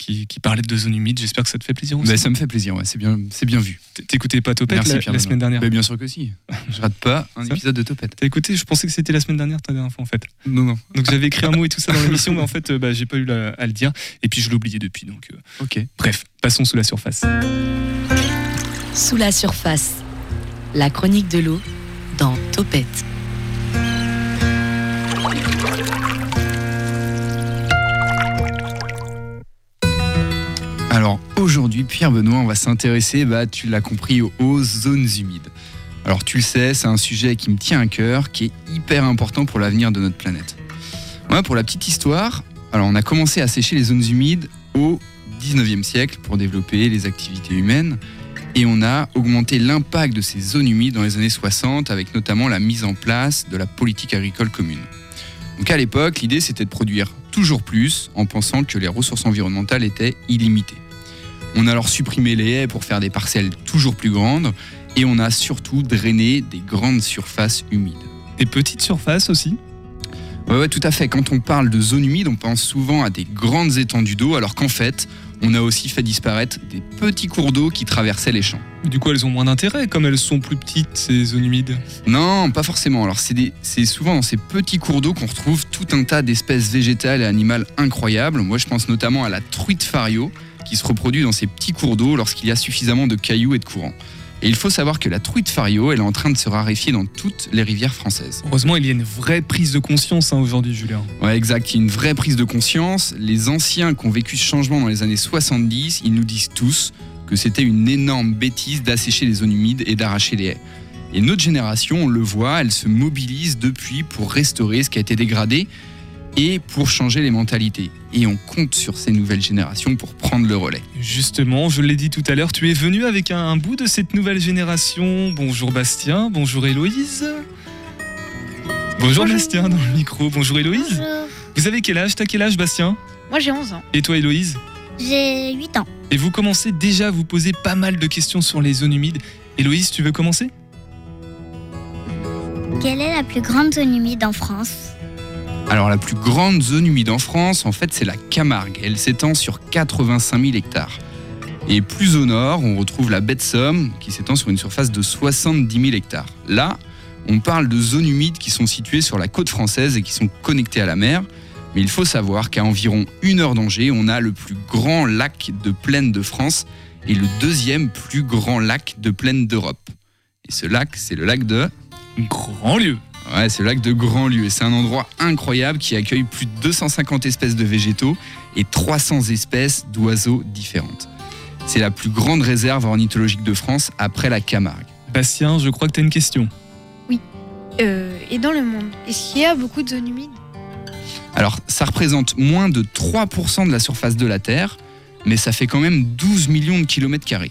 qui, qui parlaient de zones humides. J'espère que ça te fait plaisir aussi. Bah, ça me fait plaisir, ouais, c'est bien, c'est bien vu. T'écoutais pas Topette Merci, la, Pierre la Benoît. semaine dernière Bah, Bien sûr que si. Je rate pas un épisode de Topette. T'as écouté Je pensais que c'était la semaine dernière ta dernière fois en fait. Non, non. Donc j'avais écrit un mot et tout ça dans l'émission, mais en fait euh, bah, j'ai pas eu la- à le dire. Et puis je l'ai oublié depuis. Donc euh, ok. Bref, passons sous la surface. Sous la surface, la chronique de l'eau dans Topette. Alors aujourd'hui, Pierre Benoît, on va s'intéresser, bah, tu l'as compris, aux, zones humides. Alors tu le sais, c'est un sujet qui me tient à cœur, qui est hyper important pour l'avenir de notre planète. Moi, pour la petite histoire, on a commencé à sécher les zones humides au 19e siècle pour développer les activités humaines. Et on a augmenté l'impact de ces zones humides dans les années 60 avec notamment la mise en place de la politique agricole commune. Donc à l'époque, l'idée c'était de produire toujours plus en pensant que les ressources environnementales étaient illimitées. On a alors supprimé les haies pour faire des parcelles toujours plus grandes et on a surtout drainé des grandes surfaces humides. Des petites surfaces aussi ouais, tout à fait. Quand on parle de zones humides, on pense souvent à des grandes étendues d'eau, alors qu'en fait, on a aussi fait disparaître des petits cours d'eau qui traversaient les champs. Du coup, elles ont moins d'intérêt comme elles sont plus petites, ces zones humides. Non, pas forcément. Alors, c'est souvent dans ces petits cours d'eau qu'on retrouve tout un tas d'espèces végétales et animales incroyables. Moi, je pense notamment à la truite fario, qui se reproduit dans ces petits cours d'eau lorsqu'il y a suffisamment de cailloux et de courants. Et il faut savoir que la truite fario, elle est en train de se raréfier dans toutes les rivières françaises. Heureusement, il y a une vraie prise de conscience hein, aujourd'hui, Julien. Ouais, exact. Il y a une vraie prise de conscience. Les anciens qui ont vécu ce changement dans les années 70, ils nous disent tous que c'était une énorme bêtise d'assécher les zones humides et d'arracher les haies. Et notre génération, on le voit, elle se mobilise depuis pour restaurer ce qui a été dégradé et pour changer les mentalités. Et on compte sur ces nouvelles générations pour prendre le relais. Justement, je l'ai dit tout à l'heure, tu es venu avec un, un bout de cette nouvelle génération. Bonjour Bastien, bonjour Héloïse. Bonjour, Bastien dans le micro, bonjour Héloïse. Vous avez quel âge? T'as quel âge Bastien? Moi j'ai 11 ans. Et toi Héloïse? J'ai 8 ans. Et vous commencez déjà à vous poser pas mal de questions sur les zones humides. Héloïse, tu veux commencer? Quelle est la plus grande zone humide en France? Alors la plus grande zone humide en France, en fait, c'est la Camargue. Elle s'étend sur 85 000 hectares. Et plus au nord, on retrouve la baie de Somme, qui s'étend sur une surface de 70 000 hectares. Là, on parle de zones humides qui sont situées sur la côte française et qui sont connectées à la mer. Mais il faut savoir qu'à environ une heure d'Angers, on a le plus grand lac de plaine de France et le deuxième plus grand lac de plaine d'Europe. Et ce lac, c'est le lac de Grandlieu. Ouais, c'est le lac de Grandlieu. Et c'est un endroit incroyable qui accueille plus de 250 espèces de végétaux et 300 espèces d'oiseaux différentes. C'est la plus grande réserve ornithologique de France après la Camargue. Bastien, je crois que tu as une question. Euh, et dans le monde, est-ce qu'il y a beaucoup de zones humides? Alors, ça représente moins de 3% de la surface de la Terre, mais ça fait quand même 12 millions de kilomètres carrés.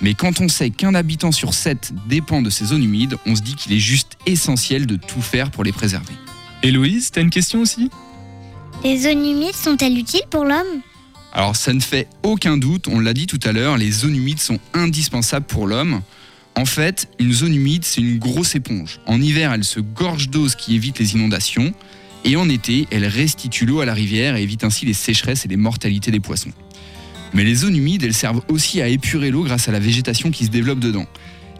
Mais quand on sait qu'un habitant sur 7 dépend de ces zones humides, on se dit qu'il est juste essentiel de tout faire pour les préserver. Héloïse, t'as une question aussi? Les zones humides sont-elles utiles pour l'homme? Alors ça ne fait aucun doute, on l'a dit tout à l'heure, les zones humides sont indispensables pour l'homme. En fait, une zone humide, c'est une grosse éponge. En hiver, elle se gorge d'eau, ce qui évite les inondations. Et en été, elle restitue l'eau à la rivière et évite ainsi les sécheresses et les mortalités des poissons. Mais les zones humides, elles servent aussi à épurer l'eau grâce à la végétation qui se développe dedans.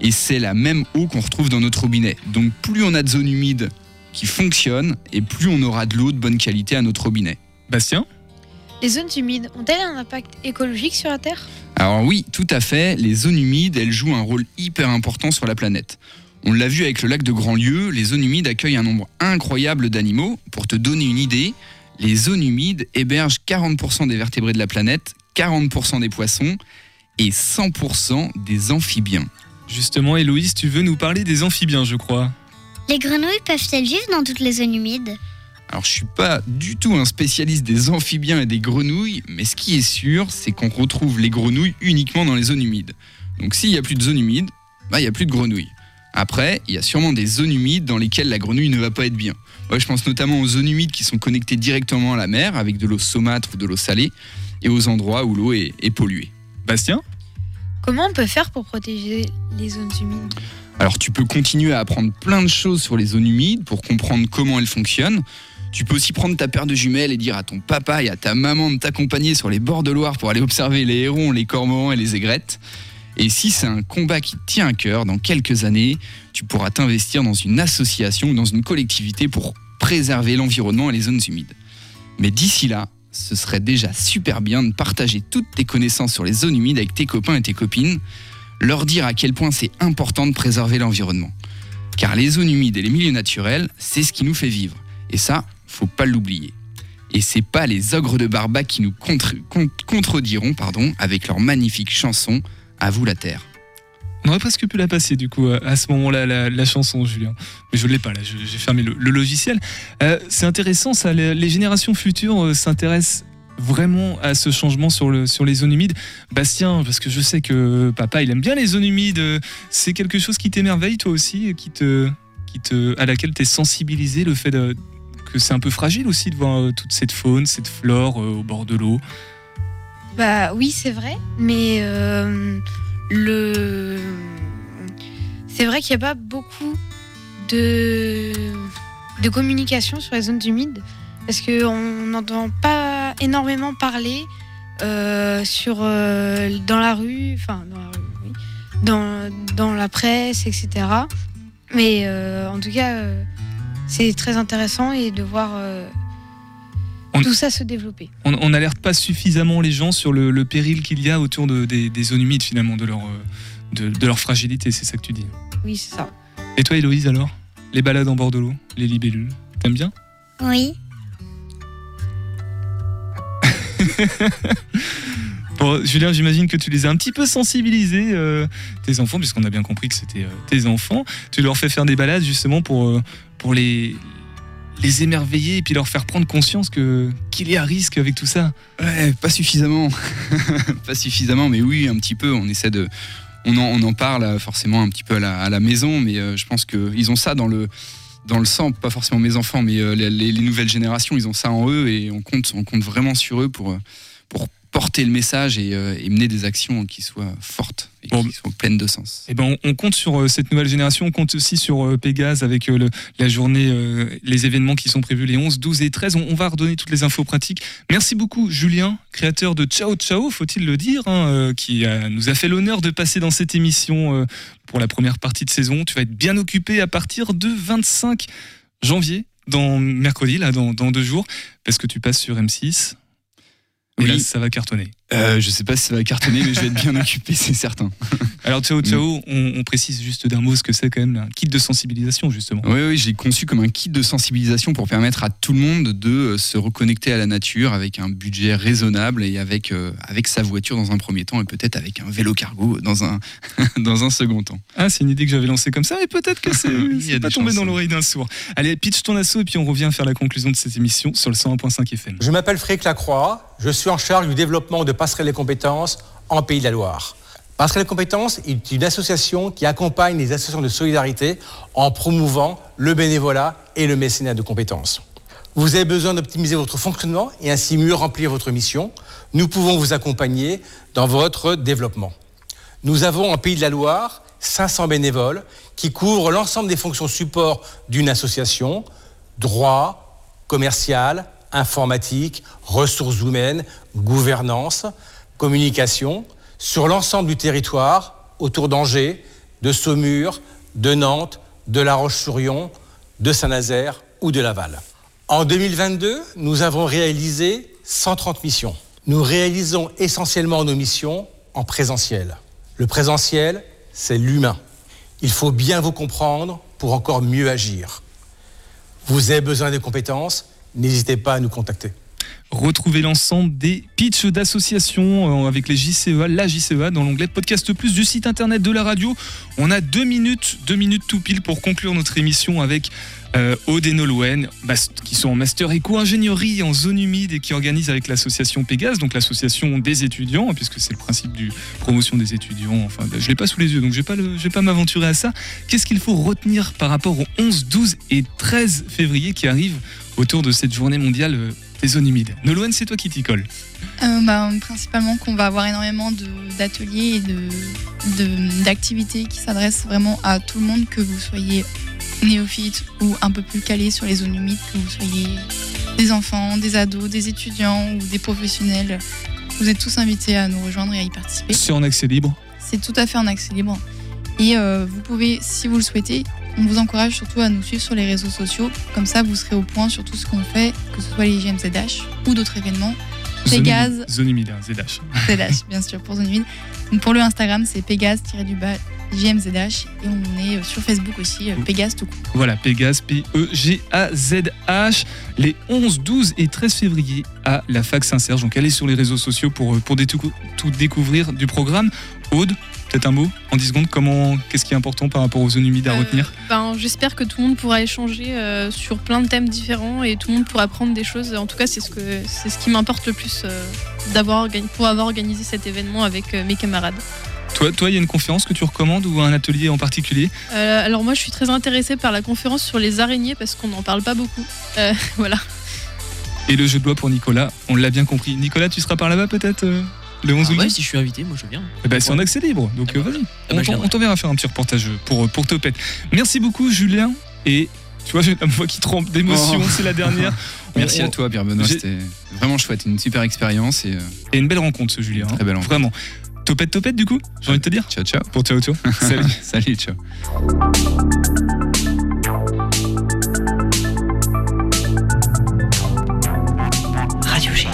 Et c'est la même eau qu'on retrouve dans notre robinet. Donc plus on a de zones humides qui fonctionnent, et plus on aura de l'eau de bonne qualité à notre robinet. Bastien? Les zones humides ont-elles un impact écologique sur la Terre? Alors oui, tout à fait, les zones humides, elles jouent un rôle hyper important sur la planète. On l'a vu avec le lac de Grandlieu, les zones humides accueillent un nombre incroyable d'animaux. Pour te donner une idée, les zones humides hébergent 40% des vertébrés de la planète, 40% des poissons et 100% des amphibiens. Justement, Héloïse, tu veux nous parler des amphibiens, je crois. Les grenouilles peuvent-elles vivre dans toutes les zones humides? Alors je suis pas du tout un spécialiste des amphibiens et des grenouilles, mais ce qui est sûr, c'est qu'on retrouve les grenouilles uniquement dans les zones humides. Donc s'il y a plus de zones humides, bah il y a plus de grenouilles. Après, il y a sûrement des zones humides dans lesquelles la grenouille ne va pas être bien. Moi, je pense notamment aux zones humides qui sont connectées directement à la mer, avec de l'eau saumâtre ou de l'eau salée, et aux endroits où l'eau est, est polluée. Bastien Comment on peut faire pour protéger les zones humides? Alors tu peux continuer à apprendre plein de choses sur les zones humides pour comprendre comment elles fonctionnent. Tu peux aussi prendre ta paire de jumelles et dire à ton papa et à ta maman de t'accompagner sur les bords de Loire pour aller observer les hérons, les cormorans et les aigrettes. Et si c'est un combat qui te tient à cœur, dans quelques années, tu pourras t'investir dans une association ou dans une collectivité pour préserver l'environnement et les zones humides. Mais d'ici là, ce serait déjà super bien de partager toutes tes connaissances sur les zones humides avec tes copains et tes copines, leur dire à quel point c'est important de préserver l'environnement. Car les zones humides et les milieux naturels, c'est ce qui nous fait vivre. Et ça, faut pas l'oublier. Et c'est pas les ogres de Barbac qui nous contre- con- contrediront pardon, avec leur magnifique chanson À vous la terre. On aurait presque pu la passer du coup à ce moment-là, la, chanson, Julien. Mais je l'ai pas là, j'ai fermé le, logiciel. Euh, c'est intéressant ça, les, générations futures euh, s'intéressent vraiment à ce changement sur, le, sur les zones humides. Bastien, parce que je sais que papa il aime bien les zones humides, euh, c'est quelque chose qui t'émerveille toi aussi, qui te, qui te, à laquelle tu es sensibilisé, le fait que c'est un peu fragile aussi de voir euh, toute cette faune, cette flore euh, au bord de l'eau? Bah oui, c'est vrai, mais euh, le c'est vrai qu'il n'y a pas beaucoup de de communication sur les zones humides parce qu'on n'entend pas énormément parler euh, sur, euh, dans la rue, enfin dans la rue, dans, la presse, etc. Mais euh, en tout cas, c'est très intéressant et de voir euh, tout ça se développer. On on n'alerte pas suffisamment les gens sur le, le péril qu'il y a autour de- des, des zones humides finalement, de leur, euh, de, de leur fragilité, c'est ça que tu dis. Oui, c'est ça. Et toi Héloïse alors? Les balades en bord de l'eau, les libellules, t'aimes bien? Oui. Bon, Julien, j'imagine que tu les as un petit peu sensibilisés, euh, tes enfants, puisqu'on a bien compris que c'était euh, tes enfants. Tu leur fais faire des balades justement pour, euh, pour les, les émerveiller et puis leur faire prendre conscience qu'il y a risque avec tout ça. Pas suffisamment. pas suffisamment, mais oui, un petit peu. On essaie de. On en, parle euh, forcément un petit peu à la, maison, mais euh, je pense qu'ils ont ça dans le, sang, pas forcément mes enfants, mais euh, les, les- les nouvelles générations, ils ont ça en eux et on compte, vraiment sur eux pour porter le message et, euh, et mener des actions qui soient fortes et qui soient pleines de sens. Eh ben, on, on compte sur euh, cette nouvelle génération, on compte aussi sur euh, Pégase avec euh, le- la journée, les événements qui sont prévus les 11, 12 et 13. On, on va redonner toutes les infos pratiques. Merci beaucoup Julien, créateur de Ciao Ciao, faut-il le dire, hein, qui nous a fait l'honneur de passer dans cette émission pour la première partie de saison. Tu vas être bien occupé à partir de 25 janvier, dans mercredi, là, dans, dans deux jours, parce que tu passes sur M6. Oui. là, ça va cartonner. Euh, je sais pas si ça va cartonner, mais je vais être bien occupé, c'est certain. Alors, ciao, ciao, on, on précise juste d'un mot ce que c'est quand même un kit de sensibilisation, justement. Oui, oui, j'ai conçu comme un kit de sensibilisation pour permettre à tout le monde de euh, se reconnecter à la nature avec un budget raisonnable et avec, euh, avec sa voiture dans un premier temps et peut-être avec un vélo cargo dans un, dans un second temps. Ah, c'est une idée que j'avais lancée comme ça, et peut-être que c'est pas tombé chances. dans l'oreille d'un sourd. Allez, pitch ton assaut, et puis on revient faire la conclusion de cette émission sur le 101.5 FM. Je m'appelle Frédéric Lacroix, je suis en charge du développement de Passerelle des compétences en Pays de la Loire. Passerelle des compétences est une association qui accompagne les associations de solidarité en promouvant le bénévolat et le mécénat de compétences. Vous avez besoin d'optimiser votre fonctionnement et ainsi mieux remplir votre mission. Nous pouvons vous accompagner dans votre développement. Nous avons en Pays de la Loire 500 bénévoles qui couvrent l'ensemble des fonctions support d'une association, droit, commercial, informatique, ressources humaines, gouvernance, communication, sur l'ensemble du territoire, autour d'Angers, de Saumur, de Nantes, de La Roche-sur-Yon, de Saint-Nazaire ou de Laval. En 2022, nous avons réalisé 130 missions. Nous réalisons essentiellement nos missions en présentiel. Le présentiel, c'est l'humain. Il faut bien vous comprendre pour encore mieux agir. Vous avez besoin de compétences, n'hésitez pas à nous contacter. Retrouvez l'ensemble des pitchs d'associations euh, avec les JCEA, la JCEA, dans l'onglet Podcast Plus du site internet de la radio. On a deux minutes, deux minutes tout pile pour conclure notre émission avec euh, Aude et Nolwenn, qui sont en master éco-ingénierie en zone humide et qui organisent avec l'association Pégase, donc l'association des étudiants, puisque c'est le principe du promotion des étudiants. Enfin, je l'ai pas sous les yeux, donc je je vais pas m'aventurer à ça. Qu'est-ce qu'il faut retenir par rapport aux 11, 12 et 13 février qui arrivent autour de cette journée mondiale euh, des zones humides Nolwenn, c'est toi qui t'y colle. Euh, bah, principalement qu'on va avoir énormément d'ateliers et de- de- d'activités qui s'adressent vraiment à tout le monde, que vous soyez néophyte ou un peu plus calé sur les zones humides, que vous soyez des enfants, des ados, des étudiants ou des professionnels. Vous êtes tous invités à nous rejoindre et à y participer. C'est en accès libre? C'est tout à fait en accès libre. Et euh, vous pouvez, si vous le souhaitez, on vous encourage surtout à nous suivre sur les réseaux sociaux. Comme ça, vous serez au point sur tout ce qu'on fait, que ce soit les GMZH ou d'autres événements. Pégase, humide- Zone humide, hein, ZH. ZH, bien sûr, pour. Donc pour le Instagram, c'est Pégase-du-bas JMZH. Et on est euh, sur Facebook aussi, euh, Pégase tout court. Voilà, Pégase, P-E-G-A-Z-H, les 11, 12 et 13 février à la fac Saint-Serge. Donc allez sur les réseaux sociaux pour, euh, pour détou- tout découvrir du programme. Aude, peut-être un mot en 10 secondes, comment, qu'est-ce qui est important par rapport aux zones humides à retenir? Ben, J'espère que tout le monde pourra échanger euh, sur plein de thèmes différents et tout le monde pourra apprendre des choses. En tout cas, c'est ce, que, c'est ce qui m'importe le plus euh, d'avoir pour avoir organisé cet événement avec euh, mes camarades. Toi, toi, il y a une conférence que tu recommandes ou un atelier en particulier? Euh, alors moi, je suis très intéressée par la conférence sur les araignées parce qu'on n'en parle pas beaucoup. Euh, voilà. Et le jeu de doigt pour Nicolas, on l'a bien compris. Nicolas, tu seras par là-bas peut-être euh, le 11 ah ouais, si je suis invité, moi je viens. Eh bah, c'est en accès libre, donc ah bah euh, vas-y. Eh ben, on t'enverra faire un petit reportage pour, euh, pour Topette. Merci beaucoup, Julien. Et tu vois, j'ai la voix qui trempe d'émotion, oh. c'est la dernière. Merci à toi, Pierre Benoît. C'était vraiment chouette, une super expérience. Et, euh, une belle rencontre, ce Julien. Hein. Très belle. Vraiment. Topette, topette, du coup, j'ai envie de te dire. Ciao, ciao. Pour ciao, ciao. Salut. Salut, ciao. Radio G.